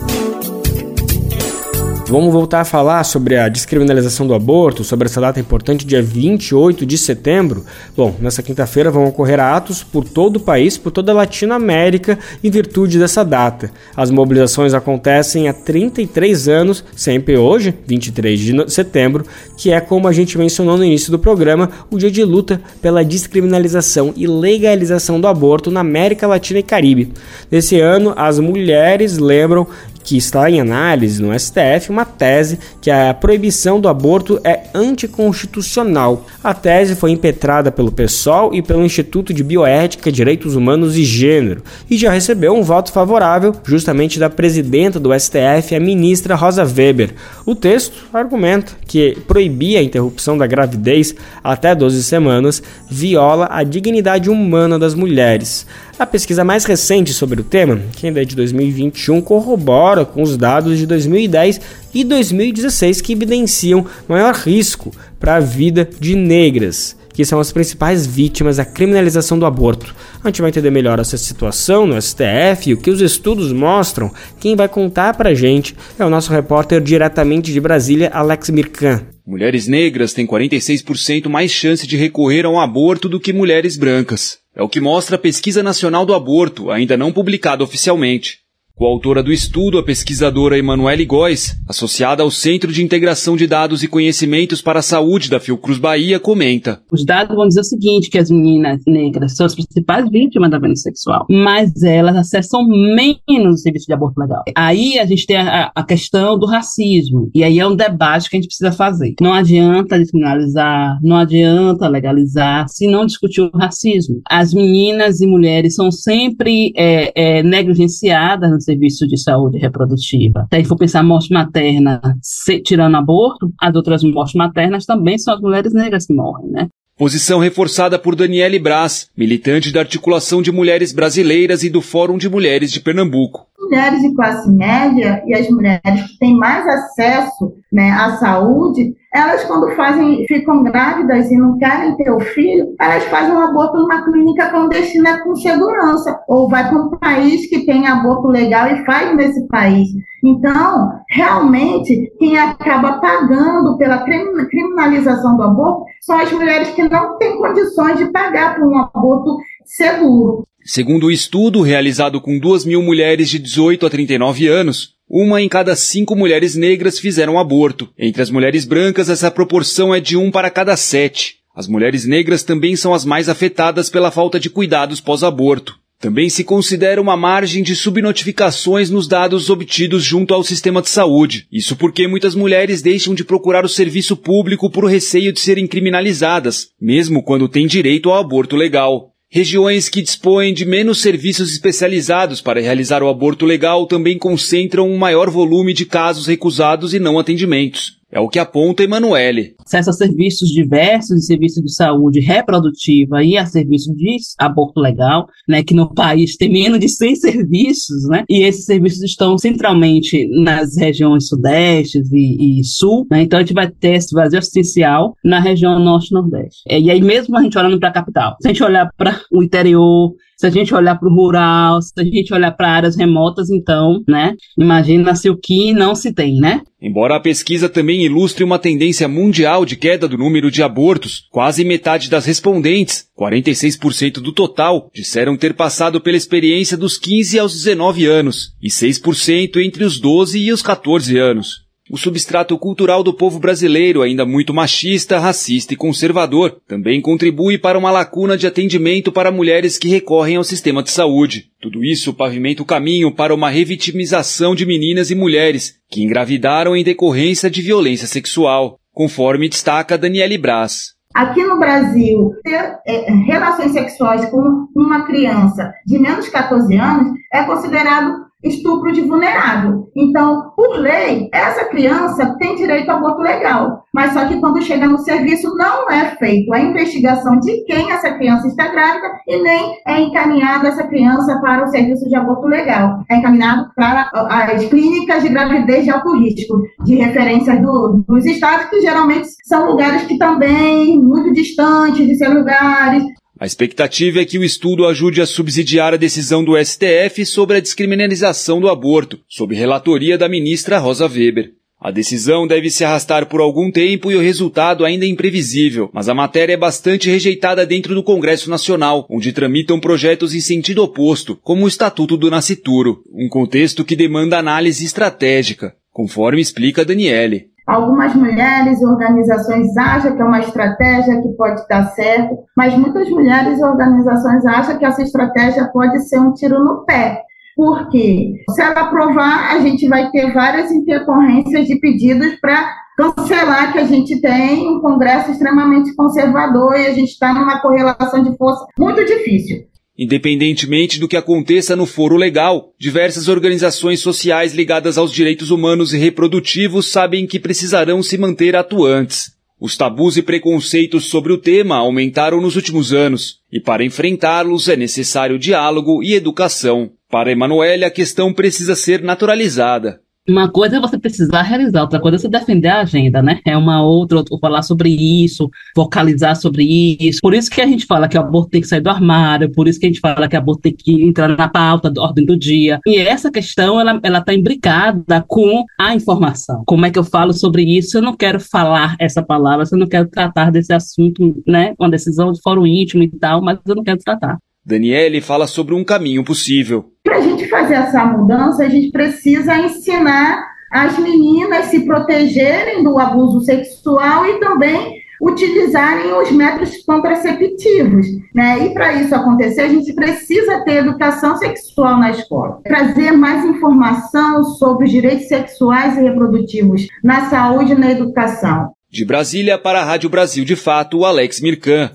Vamos voltar a falar sobre a descriminalização do aborto, sobre essa data importante, dia 28 de setembro. Bom, nessa quinta-feira vão ocorrer atos por todo o país, por toda a Latinoamérica, em virtude dessa data. As mobilizações acontecem há 33 anos, sempre hoje, 23 de setembro, que é, como a gente mencionou no início do programa, o dia de luta pela descriminalização e legalização do aborto na América Latina e Caribe. Nesse ano, as mulheres lembram que está em análise no STF uma tese que a proibição do aborto é anticonstitucional. A tese foi impetrada pelo PSOL e pelo Instituto de Bioética, Direitos Humanos e Gênero e já recebeu um voto favorável justamente da presidenta do STF, a ministra Rosa Weber. O texto argumenta que proibir a interrupção da gravidez até 12 semanas viola a dignidade humana das mulheres. A pesquisa mais recente sobre o tema, que ainda é de 2021, corrobora com os dados de 2010 e 2016 que evidenciam maior risco para a vida de negras que são as principais vítimas da criminalização do aborto. A gente vai entender melhor essa situação no STF e o que os estudos mostram. Quem vai contar pra gente é o nosso repórter diretamente de Brasília, Alex Mirkan. Mulheres negras têm 46% mais chance de recorrer a um aborto do que mulheres brancas. É o que mostra a Pesquisa Nacional do Aborto, ainda não publicada oficialmente. Coautora do estudo, a pesquisadora Emanuele Góes, associada ao Centro de Integração de Dados e Conhecimentos para a Saúde da Fiocruz Bahia, comenta. Os dados vão dizer o seguinte, que as meninas negras são as principais vítimas da violência sexual, mas elas acessam menos o serviço de aborto legal. Aí a gente tem a, a questão do racismo, e aí é um debate que a gente precisa fazer. Não adianta descriminalizar, não adianta legalizar, se não discutir o racismo. As meninas e mulheres são sempre é, é, negligenciadas serviço de saúde reprodutiva. Se a gente for pensar morte materna, se, tirando aborto, as outras mortes maternas também são as mulheres negras que morrem, né? Posição reforçada por Daniele Braz, militante da Articulação de Mulheres Brasileiras e do Fórum de Mulheres de Pernambuco. Mulheres de classe média e as mulheres que têm mais acesso né, à saúde, elas quando fazem, ficam grávidas e não querem ter o filho, elas fazem um aborto numa clínica clandestina com segurança, ou vai para um país que tem aborto legal e faz nesse país. Então, realmente, quem acaba pagando pela criminalização do aborto são as mulheres que não têm condições de pagar por um aborto seguro. Segundo o estudo realizado com 2 mil mulheres de 18 a 39 anos, uma em cada cinco mulheres negras fizeram aborto. Entre as mulheres brancas, essa proporção é de um para cada sete. As mulheres negras também são as mais afetadas pela falta de cuidados pós-aborto. Também se considera uma margem de subnotificações nos dados obtidos junto ao sistema de saúde. Isso porque muitas mulheres deixam de procurar o serviço público por receio de serem criminalizadas, mesmo quando têm direito ao aborto legal. Regiões que dispõem de menos serviços especializados para realizar o aborto legal também concentram um maior volume de casos recusados e não atendimentos. É o que aponta Emanuele. Acesso a serviços diversos, de serviço de saúde reprodutiva e a serviço de aborto legal, né, que no país tem menos de 100 <laughs> serviços, né, e esses serviços estão centralmente nas regiões sudeste e, e sul, né, então a gente vai ter esse vazio assistencial na região norte e nordeste. É, e aí mesmo a gente olhando para a capital, se a gente olhar para o interior, se a gente olhar para o rural, se a gente olhar para áreas remotas, então, né, imagina-se o que não se tem, né? Embora a pesquisa também ilustre uma tendência mundial de queda do número de abortos, quase metade das respondentes, 46% do total, disseram ter passado pela experiência dos 15 aos 19 anos e 6% entre os 12 e os 14 anos. O substrato cultural do povo brasileiro, ainda muito machista, racista e conservador, também contribui para uma lacuna de atendimento para mulheres que recorrem ao sistema de saúde. Tudo isso pavimenta o caminho para uma revitimização de meninas e mulheres que engravidaram em decorrência de violência sexual, conforme destaca Daniele Braz. Aqui no Brasil, ter é, relações sexuais com uma criança de menos de 14 anos é considerado estupro de vulnerável. Então, por lei, essa criança tem direito ao aborto legal. Mas só que quando chega no serviço, não é feito a investigação de quem essa criança está grávida e nem é encaminhada essa criança para o serviço de aborto legal. É encaminhado para as clínicas de gravidez de alto risco, de referência do, dos estados, que geralmente são lugares que também muito distantes de ser lugares a expectativa é que o estudo ajude a subsidiar a decisão do STF sobre a descriminalização do aborto, sob relatoria da ministra Rosa Weber. A decisão deve se arrastar por algum tempo e o resultado ainda é imprevisível, mas a matéria é bastante rejeitada dentro do Congresso Nacional, onde tramitam projetos em sentido oposto, como o Estatuto do Nascituro, um contexto que demanda análise estratégica, conforme explica Daniele. Algumas mulheres e organizações acham que é uma estratégia que pode dar certo, mas muitas mulheres e organizações acham que essa estratégia pode ser um tiro no pé, porque se ela aprovar, a gente vai ter várias intercorrências de pedidos para cancelar que a gente tem um Congresso extremamente conservador e a gente está numa correlação de força muito difícil. Independentemente do que aconteça no foro legal, diversas organizações sociais ligadas aos direitos humanos e reprodutivos sabem que precisarão se manter atuantes. Os tabus e preconceitos sobre o tema aumentaram nos últimos anos, e para enfrentá-los é necessário diálogo e educação. Para Emanuele, a questão precisa ser naturalizada. Uma coisa é você precisar realizar, outra coisa é você defender a agenda, né? É uma outra, ou falar sobre isso, vocalizar sobre isso. Por isso que a gente fala que o aborto tem que sair do armário, por isso que a gente fala que o aborto tem que entrar na pauta, da ordem do dia. E essa questão, ela, ela tá imbricada com a informação. Como é que eu falo sobre isso? Eu não quero falar essa palavra, eu não quero tratar desse assunto, né? Uma decisão de fórum íntimo e tal, mas eu não quero tratar. Daniele fala sobre um caminho possível. Para a gente fazer essa mudança, a gente precisa ensinar as meninas se protegerem do abuso sexual e também utilizarem os métodos contraceptivos. Né? E para isso acontecer, a gente precisa ter educação sexual na escola, trazer mais informação sobre os direitos sexuais e reprodutivos na saúde e na educação. De Brasília para a Rádio Brasil de Fato, Alex Mirkan.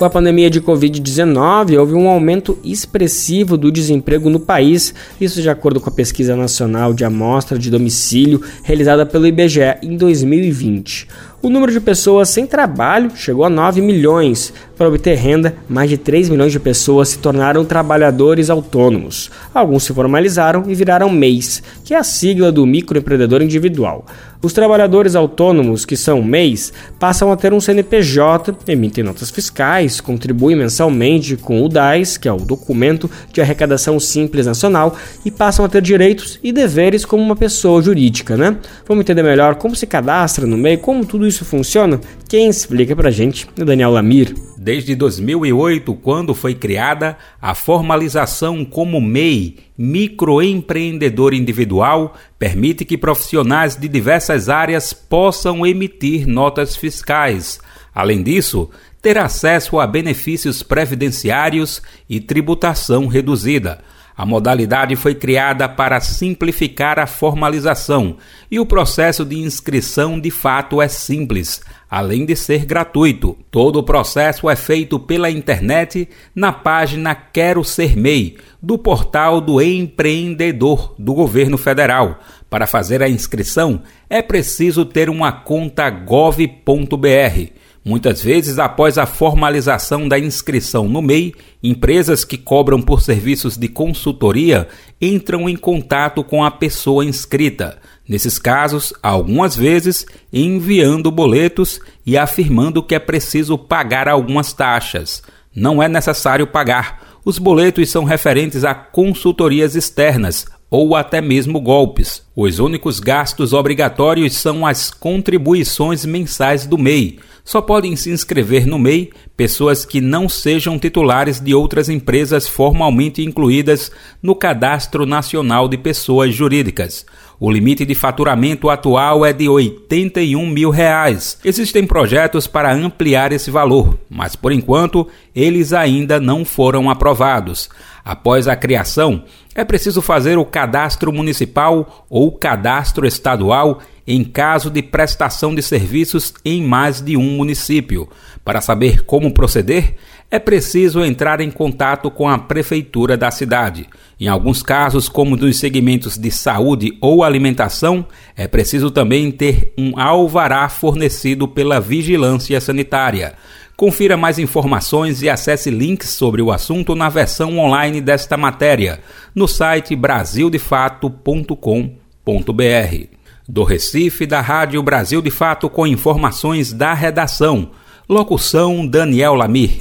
Com a pandemia de Covid-19, houve um aumento expressivo do desemprego no país, isso de acordo com a pesquisa nacional de amostra de domicílio realizada pelo IBGE em 2020. O número de pessoas sem trabalho chegou a 9 milhões. Para obter renda, mais de 3 milhões de pessoas se tornaram trabalhadores autônomos. Alguns se formalizaram e viraram MEIs, que é a sigla do microempreendedor individual. Os trabalhadores autônomos, que são MEIs, passam a ter um CNPJ, emitem notas fiscais, contribuem mensalmente com o DAIS, que é o Documento de Arrecadação Simples Nacional, e passam a ter direitos e deveres como uma pessoa jurídica, né? Vamos entender melhor como se cadastra no MEI, como tudo isso funciona? Quem explica pra gente é Daniel Lamir. Desde 2008, quando foi criada a formalização como MEI, microempreendedor individual, permite que profissionais de diversas áreas possam emitir notas fiscais. Além disso, ter acesso a benefícios previdenciários e tributação reduzida. A modalidade foi criada para simplificar a formalização e o processo de inscrição de fato é simples, além de ser gratuito. Todo o processo é feito pela internet na página Quero Ser MEI do portal do empreendedor do governo federal. Para fazer a inscrição é preciso ter uma conta gov.br. Muitas vezes, após a formalização da inscrição no MEI, empresas que cobram por serviços de consultoria entram em contato com a pessoa inscrita. Nesses casos, algumas vezes enviando boletos e afirmando que é preciso pagar algumas taxas. Não é necessário pagar. Os boletos são referentes a consultorias externas ou até mesmo golpes. Os únicos gastos obrigatórios são as contribuições mensais do MEI só podem se inscrever no MEI pessoas que não sejam titulares de outras empresas formalmente incluídas no Cadastro Nacional de Pessoas Jurídicas. O limite de faturamento atual é de 81 mil reais. Existem projetos para ampliar esse valor, mas por enquanto eles ainda não foram aprovados. Após a criação, é preciso fazer o cadastro municipal ou cadastro estadual em caso de prestação de serviços em mais de um município. Para saber como proceder, é preciso entrar em contato com a prefeitura da cidade. Em alguns casos, como nos segmentos de saúde ou alimentação, é preciso também ter um alvará fornecido pela vigilância sanitária. Confira mais informações e acesse links sobre o assunto na versão online desta matéria no site brasildefato.com.br. Do Recife, da Rádio Brasil de Fato, com informações da redação. Locução Daniel Lamir.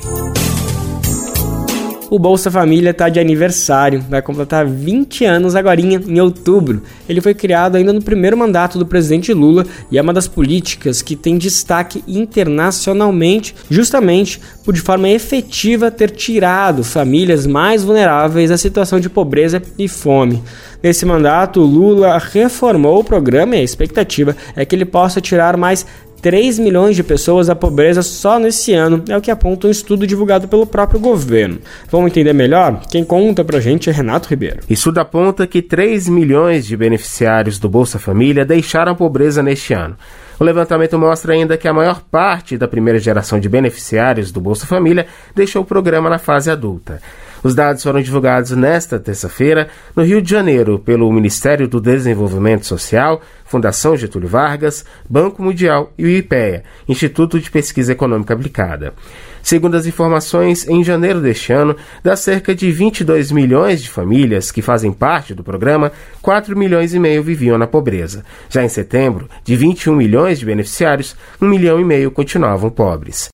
O Bolsa Família está de aniversário, vai completar 20 anos agora em outubro. Ele foi criado ainda no primeiro mandato do presidente Lula e é uma das políticas que tem destaque internacionalmente, justamente por de forma efetiva ter tirado famílias mais vulneráveis da situação de pobreza e fome. Nesse mandato, Lula reformou o programa e a expectativa é que ele possa tirar mais 3 milhões de pessoas da pobreza só nesse ano, é o que aponta um estudo divulgado pelo próprio governo. Vamos entender melhor? Quem conta pra gente é Renato Ribeiro. Estudo aponta que 3 milhões de beneficiários do Bolsa Família deixaram a pobreza neste ano. O levantamento mostra ainda que a maior parte da primeira geração de beneficiários do Bolsa Família deixou o programa na fase adulta. Os dados foram divulgados nesta terça-feira no Rio de Janeiro pelo Ministério do Desenvolvimento Social, Fundação Getúlio Vargas, Banco Mundial e o IPEA, Instituto de Pesquisa Econômica Aplicada. Segundo as informações, em janeiro deste ano, das cerca de 22 milhões de famílias que fazem parte do programa, 4 milhões e meio viviam na pobreza. Já em setembro, de 21 milhões de beneficiários, 1 milhão e meio continuavam pobres.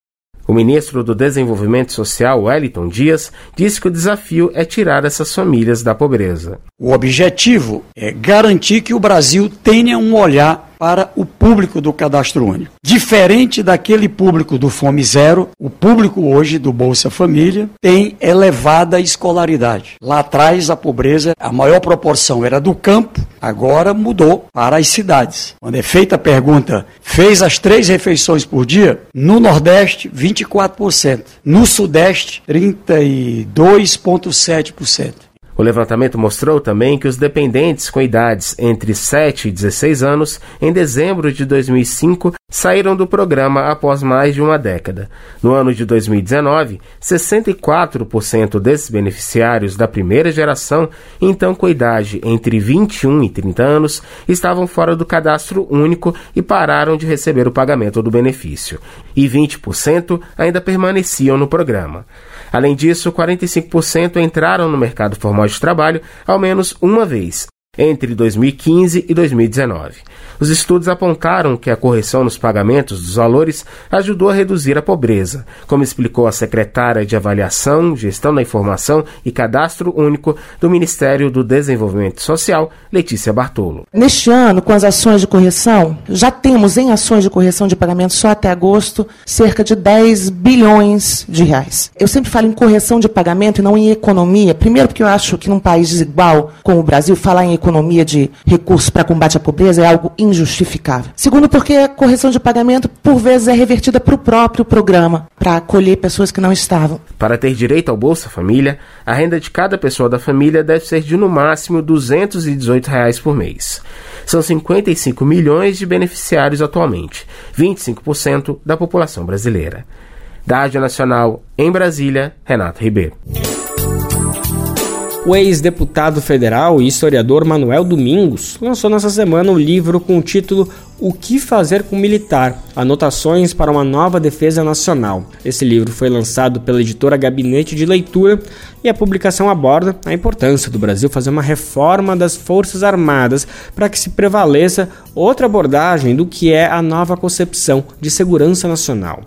O ministro do Desenvolvimento Social, Wellington Dias, disse que o desafio é tirar essas famílias da pobreza. O objetivo é garantir que o Brasil tenha um olhar para o público do cadastro único. Diferente daquele público do Fome Zero, o público hoje do Bolsa Família tem elevada escolaridade. Lá atrás, a pobreza, a maior proporção era do campo, agora mudou para as cidades. Quando é feita a pergunta, fez as três refeições por dia? No Nordeste, 24%. No Sudeste, 32,7%. O levantamento mostrou também que os dependentes com idades entre 7 e 16 anos, em dezembro de 2005, saíram do programa após mais de uma década. No ano de 2019, 64% desses beneficiários da primeira geração, então com idade entre 21 e 30 anos, estavam fora do cadastro único e pararam de receber o pagamento do benefício. E 20% ainda permaneciam no programa. Além disso, 45% entraram no mercado formal de trabalho ao menos uma vez entre 2015 e 2019. Os estudos apontaram que a correção nos pagamentos dos valores ajudou a reduzir a pobreza, como explicou a secretária de Avaliação, Gestão da Informação e Cadastro Único do Ministério do Desenvolvimento Social, Letícia Bartolo. Neste ano, com as ações de correção, já temos em ações de correção de pagamento só até agosto cerca de 10 bilhões de reais. Eu sempre falo em correção de pagamento e não em economia, primeiro porque eu acho que num país desigual como o Brasil, falar em economia de recursos para combate à pobreza é algo injustificável. Segundo, porque a correção de pagamento, por vezes, é revertida para o próprio programa, para acolher pessoas que não estavam. Para ter direito ao Bolsa Família, a renda de cada pessoa da família deve ser de no máximo 218 reais por mês. São 55 milhões de beneficiários atualmente, 25% da população brasileira. Da Rádio Nacional, em Brasília, Renato Ribeiro. O ex-deputado federal e historiador Manuel Domingos lançou nessa semana um livro com o título O que fazer com militar? Anotações para uma nova defesa nacional. Esse livro foi lançado pela editora Gabinete de Leitura e a publicação aborda a importância do Brasil fazer uma reforma das Forças Armadas para que se prevaleça outra abordagem do que é a nova concepção de segurança nacional.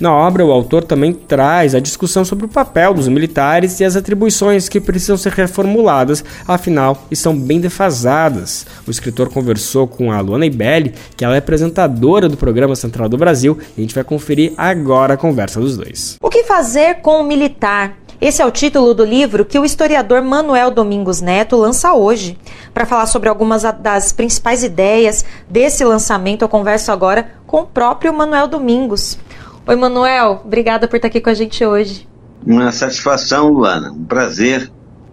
Na obra, o autor também traz a discussão sobre o papel dos militares e as atribuições que precisam ser reformuladas, afinal, estão bem defasadas. O escritor conversou com a Luana Ibelli, que ela é apresentadora do programa Central do Brasil, e a gente vai conferir agora a conversa dos dois. O que fazer com o militar? Esse é o título do livro que o historiador Manuel Domingos Neto lança hoje. Para falar sobre algumas das principais ideias desse lançamento, eu converso agora com o próprio Manuel Domingos. Oi, Manuel, obrigada por estar aqui com a gente hoje. Uma satisfação, Luana, um prazer.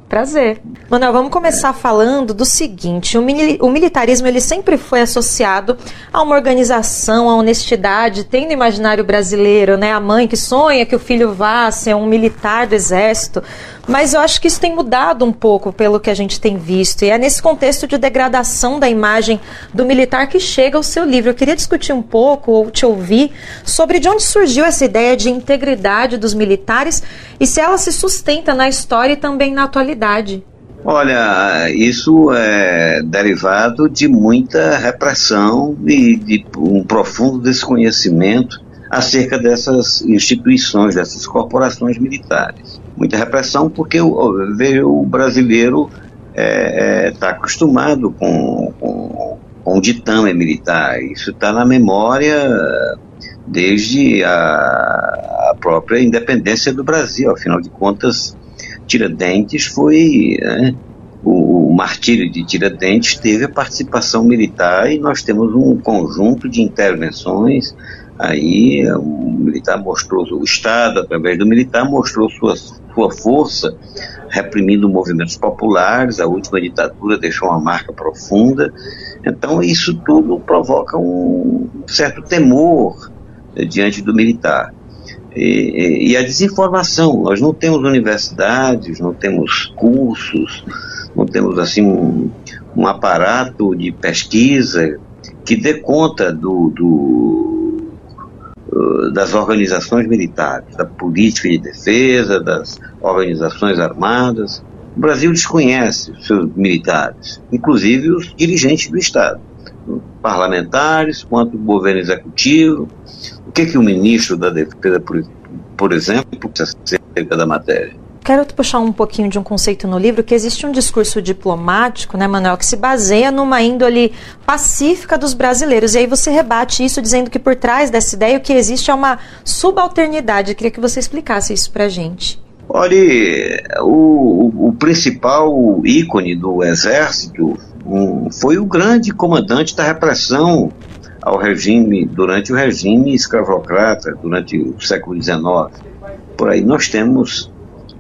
Prazer. Manuel, vamos começar falando do seguinte: o, mili o, militarismo ele sempre foi associado a uma organização, a honestidade. Tem no imaginário brasileiro, né, a mãe que sonha que o filho vá ser um militar do exército. Mas eu acho que isso tem mudado um pouco pelo que a gente tem visto. E é nesse contexto de degradação da imagem do militar que chega ao seu livro. Eu queria discutir um pouco, ou te ouvir, sobre de onde surgiu essa ideia de integridade dos militares e se ela se sustenta na história e também na atualidade. Olha, isso é derivado de muita repressão e de um profundo desconhecimento acerca dessas instituições, dessas corporações militares. Muita repressão porque o, o brasileiro está é, é, tá acostumado com, com, com o ditame militar. Isso está na memória desde a, a, própria independência do Brasil. Afinal de contas, Tiradentes foi né, o, o martírio de Tiradentes teve a participação militar e nós temos um conjunto de intervenções Aí o militar mostrou, o Estado, através do militar, mostrou sua, sua força, reprimindo movimentos populares. A última ditadura deixou uma marca profunda. Então, isso tudo provoca um certo temor diante do militar. E, e, a desinformação. Nós não temos universidades, não temos cursos, não temos assim um, um aparato de pesquisa que dê conta do, do das organizações militares, da política de defesa, das organizações armadas. O Brasil desconhece os seus militares, inclusive os dirigentes do Estado, parlamentares, quanto o governo executivo. O que, que o ministro da Defesa, por, por exemplo, acerca da matéria? Quero puxar um pouquinho de um conceito no livro, que existe um discurso diplomático, né, Manuel, que se baseia numa índole pacífica dos brasileiros. E aí você rebate isso dizendo que por trás dessa ideia o que existe é uma subalternidade. Eu queria que você explicasse isso pra gente. Olha, o, o principal ícone do exército foi o grande comandante da repressão ao regime, durante o regime escravocrata, durante o século XIX. Por aí nós temos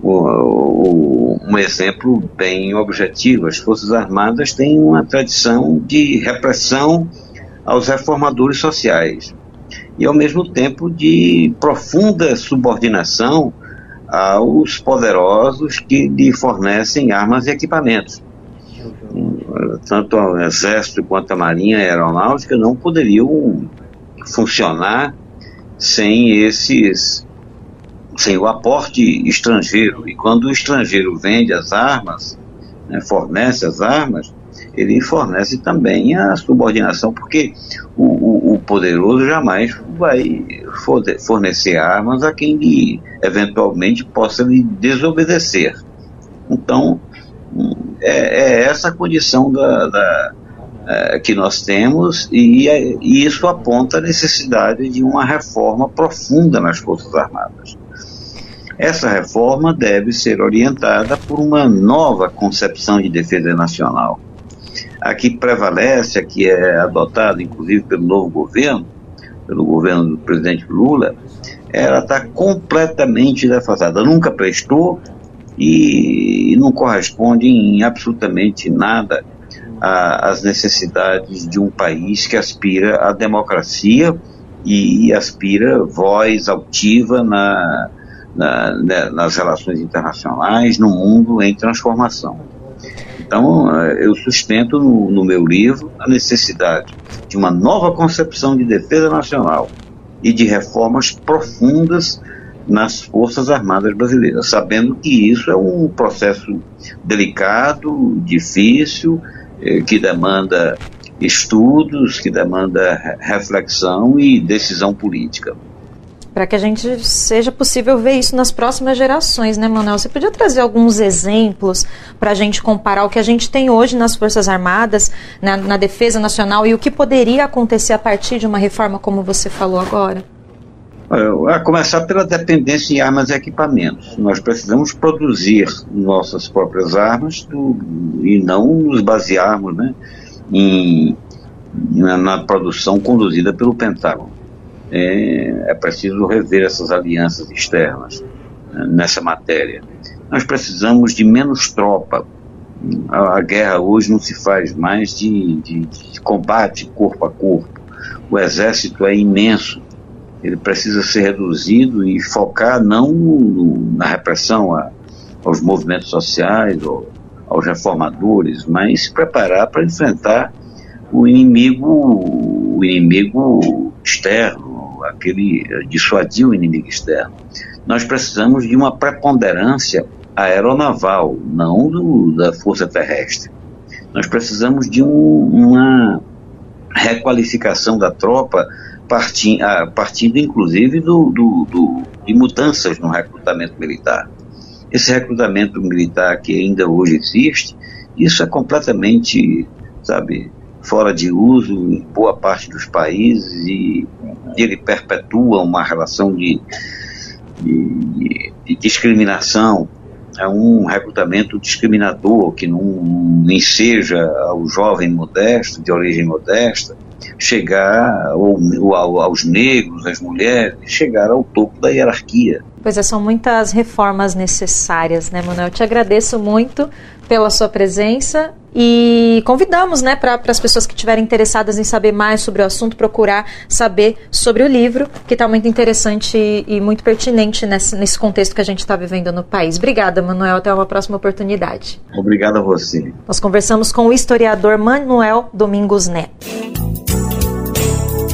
um exemplo bem objetivo. As Forças Armadas têm uma tradição de repressão aos reformadores sociais e, ao mesmo tempo, de profunda subordinação aos poderosos que lhe fornecem armas e equipamentos. Tanto o Exército quanto a Marinha a Aeronáutica não poderiam funcionar sem esses sem o aporte estrangeiro. E quando o estrangeiro vende as armas, né, fornece as armas, ele fornece também a subordinação, porque o, o, o, poderoso jamais vai fornecer armas a quem lhe, eventualmente possa lhe desobedecer. Então, é, é essa a condição da, da é, que nós temos e, e isso aponta a necessidade de uma reforma profunda nas Forças Armadas. Essa reforma deve ser orientada por uma nova concepção de defesa nacional. A que prevalece, a que é adotada inclusive pelo novo governo, pelo governo do presidente Lula, ela está completamente defasada. Nunca prestou e não corresponde em absolutamente nada às necessidades de um país que aspira à democracia e aspira voz altiva na, na, né, nas relações internacionais, no mundo em transformação. Então, eh, eu sustento no, no meu livro a necessidade de uma nova concepção de defesa nacional e de reformas profundas nas Forças Armadas Brasileiras, sabendo que isso é um processo delicado, difícil, eh, que demanda estudos, que demanda reflexão e decisão política para que a gente seja possível ver isso nas próximas gerações, né, Manuel? Você podia trazer alguns exemplos para a gente comparar o que a gente tem hoje nas Forças Armadas, na, na Defesa Nacional e o que poderia acontecer a partir de uma reforma como você falou agora? A começar pela dependência em armas e equipamentos. Nós precisamos produzir nossas próprias armas do, e não nos basearmos né, em, na, na produção conduzida pelo Pentágono é, é preciso rever essas alianças externas né, nessa matéria. Nós precisamos de menos tropa. A, guerra hoje não se faz mais de, de, de combate corpo a corpo. O exército é imenso ele precisa ser reduzido e focar não no, na repressão a, aos movimentos sociais ou aos reformadores, mas se preparar para enfrentar o inimigo, o inimigo externo, aquele eh, dissuadir o inimigo externo. Nós precisamos de uma preponderância aeronaval, não do, da força terrestre. Nós precisamos de um, uma requalificação da tropa partindo, partindo inclusive do, do, do, de mudanças no recrutamento militar. Esse recrutamento militar que ainda hoje existe, isso é completamente, sabe, fora de uso em boa parte dos países e ele perpetua uma relação de, de, de discriminação é um recrutamento discriminador que não enseja ao jovem modesto, de origem modesta, chegar ou, aos negros, às mulheres, chegar ao topo da hierarquia. Pois é, são muitas reformas necessárias, né, Manuel? Eu te agradeço muito pela sua presença e convidamos, né, para as pessoas que estiverem interessadas em saber mais sobre o assunto, procurar saber sobre o livro, que está muito interessante e, e muito pertinente nesse, nesse contexto que a gente está vivendo no país. Obrigada, Manuel. Até uma próxima oportunidade. Obrigado a você. Nós conversamos com o historiador Manuel Domingos Neto.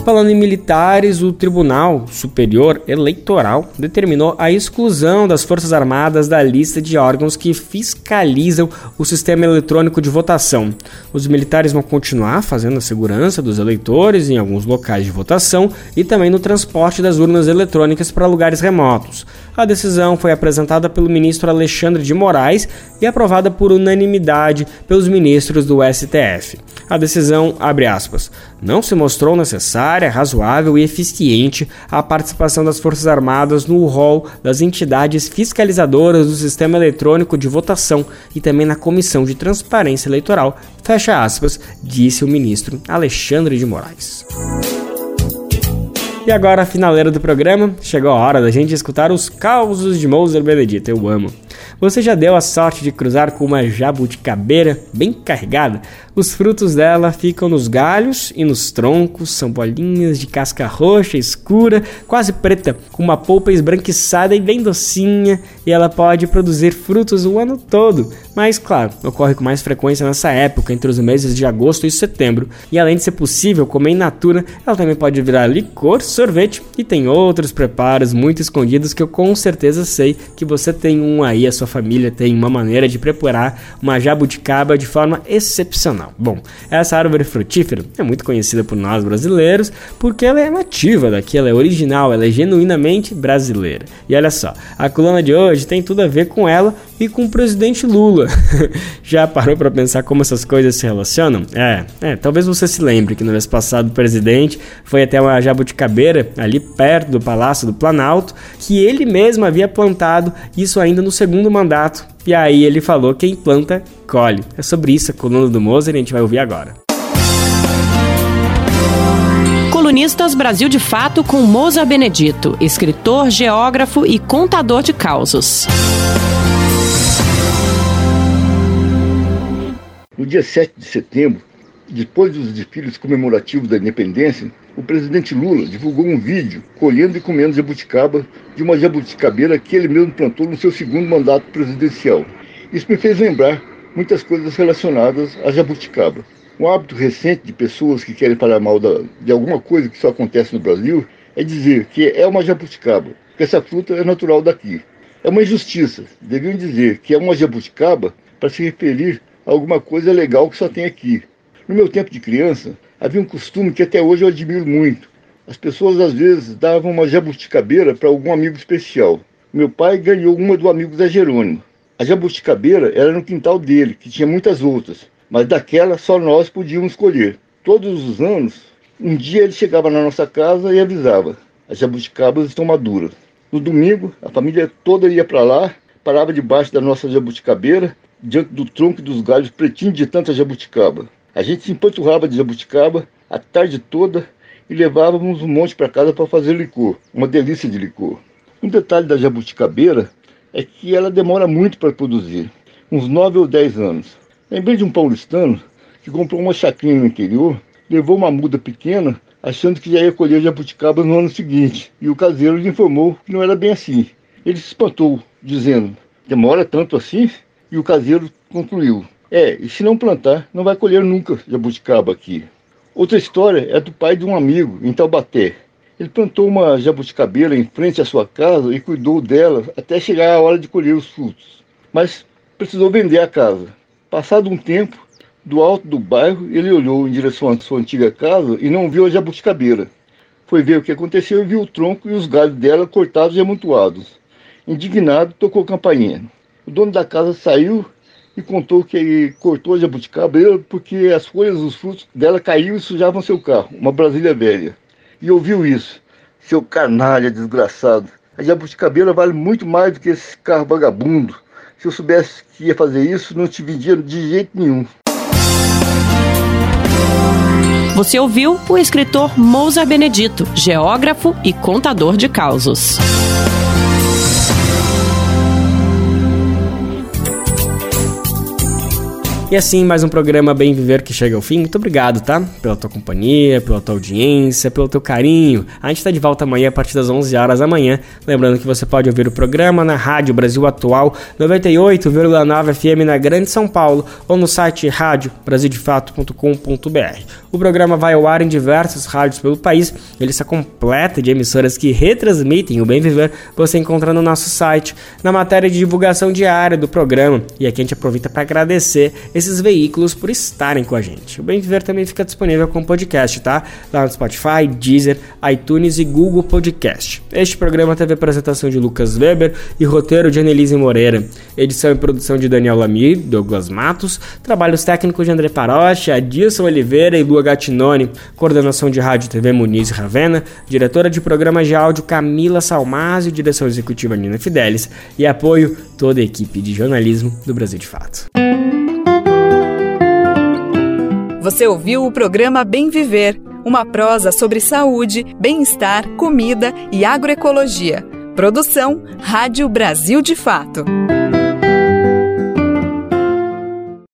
Falando em militares, o Tribunal Superior Eleitoral determinou a exclusão das Forças Armadas da lista de órgãos que fiscalizam o sistema eletrônico de votação. Os militares vão continuar fazendo a segurança dos eleitores em alguns locais de votação e também no transporte das urnas eletrônicas para lugares remotos. A decisão foi apresentada pelo ministro Alexandre de Moraes e aprovada por unanimidade pelos ministros do STF. A decisão, abre aspas, não se mostrou necessária, razoável e eficiente a participação das Forças Armadas no rol das entidades fiscalizadoras do sistema eletrônico de votação e também na Comissão de Transparência Eleitoral, fecha aspas, disse o ministro Alexandre de Moraes. E agora, a finaleira do programa, chegou a hora da gente escutar os causos de Moser Benedito. Eu amo. Você já deu a sorte de cruzar com uma jabuticabeira bem carregada? Os frutos dela ficam nos galhos e nos troncos, são bolinhas de casca roxa escura, quase preta, com uma polpa esbranquiçada e bem docinha, e ela pode produzir frutos o ano todo. Mas, claro, ocorre com mais frequência nessa época, entre os meses de agosto e setembro. E além de ser possível comer in natura, ela também pode virar licor, sorvete e tem outros preparos muito escondidos que eu com certeza sei que você tem um aí, a sua família tem uma maneira de preparar uma jabuticaba de forma excepcional. Bom, essa árvore frutífera é muito conhecida por nós brasileiros porque ela é nativa daqui, ela é original, ela é genuinamente brasileira. E olha só, a coluna de hoje tem tudo a ver com ela e com o presidente Lula. <laughs> Já parou para pensar como essas coisas se relacionam? É, é, talvez você se lembre que no mês passado o presidente foi até uma jabuticabeira ali perto do Palácio do Planalto, que ele mesmo havia plantado, isso ainda no segundo mandato. E aí ele falou: quem planta, colhe. É sobre isso a coluna do Moser e a gente vai ouvir agora. Colunistas Brasil de Fato com Moza Benedito, escritor, geógrafo e contador de causos. No dia 7 de setembro, depois dos desfiles comemorativos da independência, o presidente Lula divulgou um vídeo colhendo e comendo jabuticaba de uma jabuticabeira que ele mesmo plantou no seu segundo mandato presidencial. Isso me fez lembrar muitas coisas relacionadas à jabuticaba. Um hábito recente de pessoas que querem falar mal de alguma coisa que só acontece no Brasil é dizer que é uma jabuticaba, que essa fruta é natural daqui. É uma injustiça. Deviam dizer que é uma jabuticaba para se referir a alguma coisa legal que só tem aqui. No meu tempo de criança, havia um costume que até hoje eu admiro muito. As pessoas às vezes davam uma jabuticabeira para algum amigo especial. Meu pai ganhou uma do amigo Zé Jerônimo. A jabuticabeira era no quintal dele, que tinha muitas outras, mas daquela só nós podíamos escolher. Todos os anos, um dia ele chegava na nossa casa e avisava: as jabuticabas estão maduras. No domingo, a família toda ia para lá, parava debaixo da nossa jabuticabeira, diante do tronco e dos galhos pretinhos de tanta jabuticaba. A gente empanturrava de jabuticaba a tarde toda e levávamos um monte para casa para fazer licor, uma delícia de licor. Um detalhe da jabuticabeira é que ela demora muito para produzir, uns 9 ou 10 anos. Lembrei de um paulistano que comprou uma chacrinha no interior, levou uma muda pequena, achando que já ia colher jabuticaba no ano seguinte, e o caseiro lhe informou que não era bem assim. Ele se espantou, dizendo: Demora tanto assim? E o caseiro concluiu: É, e se não plantar, não vai colher nunca jabuticaba aqui. Outra história é do pai de um amigo, em Taubaté. Ele plantou uma jabuticabeira em frente à sua casa e cuidou dela até chegar a hora de colher os frutos. Mas precisou vender a casa. Passado um tempo, do alto do bairro, ele olhou em direção à sua antiga casa e não viu a jabuticabeira. Foi ver o que aconteceu e viu o tronco e os galhos dela cortados e amontoados. Indignado, tocou campainha. O dono da casa saiu e contou que cortou a jabuticabeira porque as folhas dos frutos dela caíam e sujavam seu carro, uma Brasília velha. E ouviu isso. Seu canalha desgraçado. A jabuticabeira vale muito mais do que esse carro vagabundo. Se eu soubesse que ia fazer isso, não te vendia de jeito nenhum. Você ouviu o escritor Mousa Benedito, geógrafo e contador de causos. E assim, mais um programa Bem Viver que chega ao fim. Muito obrigado, tá? Pela tua companhia, pela tua audiência, pelo teu carinho. A gente tá de volta amanhã a partir das 11 horas da manhã. Lembrando que você pode ouvir o programa na Rádio Brasil Atual 98,9 FM na Grande São Paulo ou no site radiobrasildefato.com.br. O programa vai ao ar em diversas rádios pelo país. Ele está completo de emissoras que retransmitem o Bem Viver. Você encontra no nosso site, na matéria de divulgação diária do programa. E aqui a gente aproveita para agradecer esses veículos por estarem com a gente. O Bem Viver também fica disponível como podcast, tá? Lá no Spotify, Deezer, iTunes e Google Podcast. Este programa teve apresentação de Lucas Weber e roteiro de Annelise Moreira. Edição e produção de Daniel Lamir, Douglas Matos, trabalhos técnicos de André Paroche, Adilson Oliveira e Lua Gattinoni, coordenação de rádio e TV Muniz Ravena, diretora de programas de áudio Camila Salmásio, direção executiva Nina Fidelis e apoio toda a equipe de jornalismo do Brasil de Fato. Você ouviu o programa Bem Viver, uma prosa sobre saúde, bem-estar, comida e agroecologia. Produção Rádio Brasil de Fato.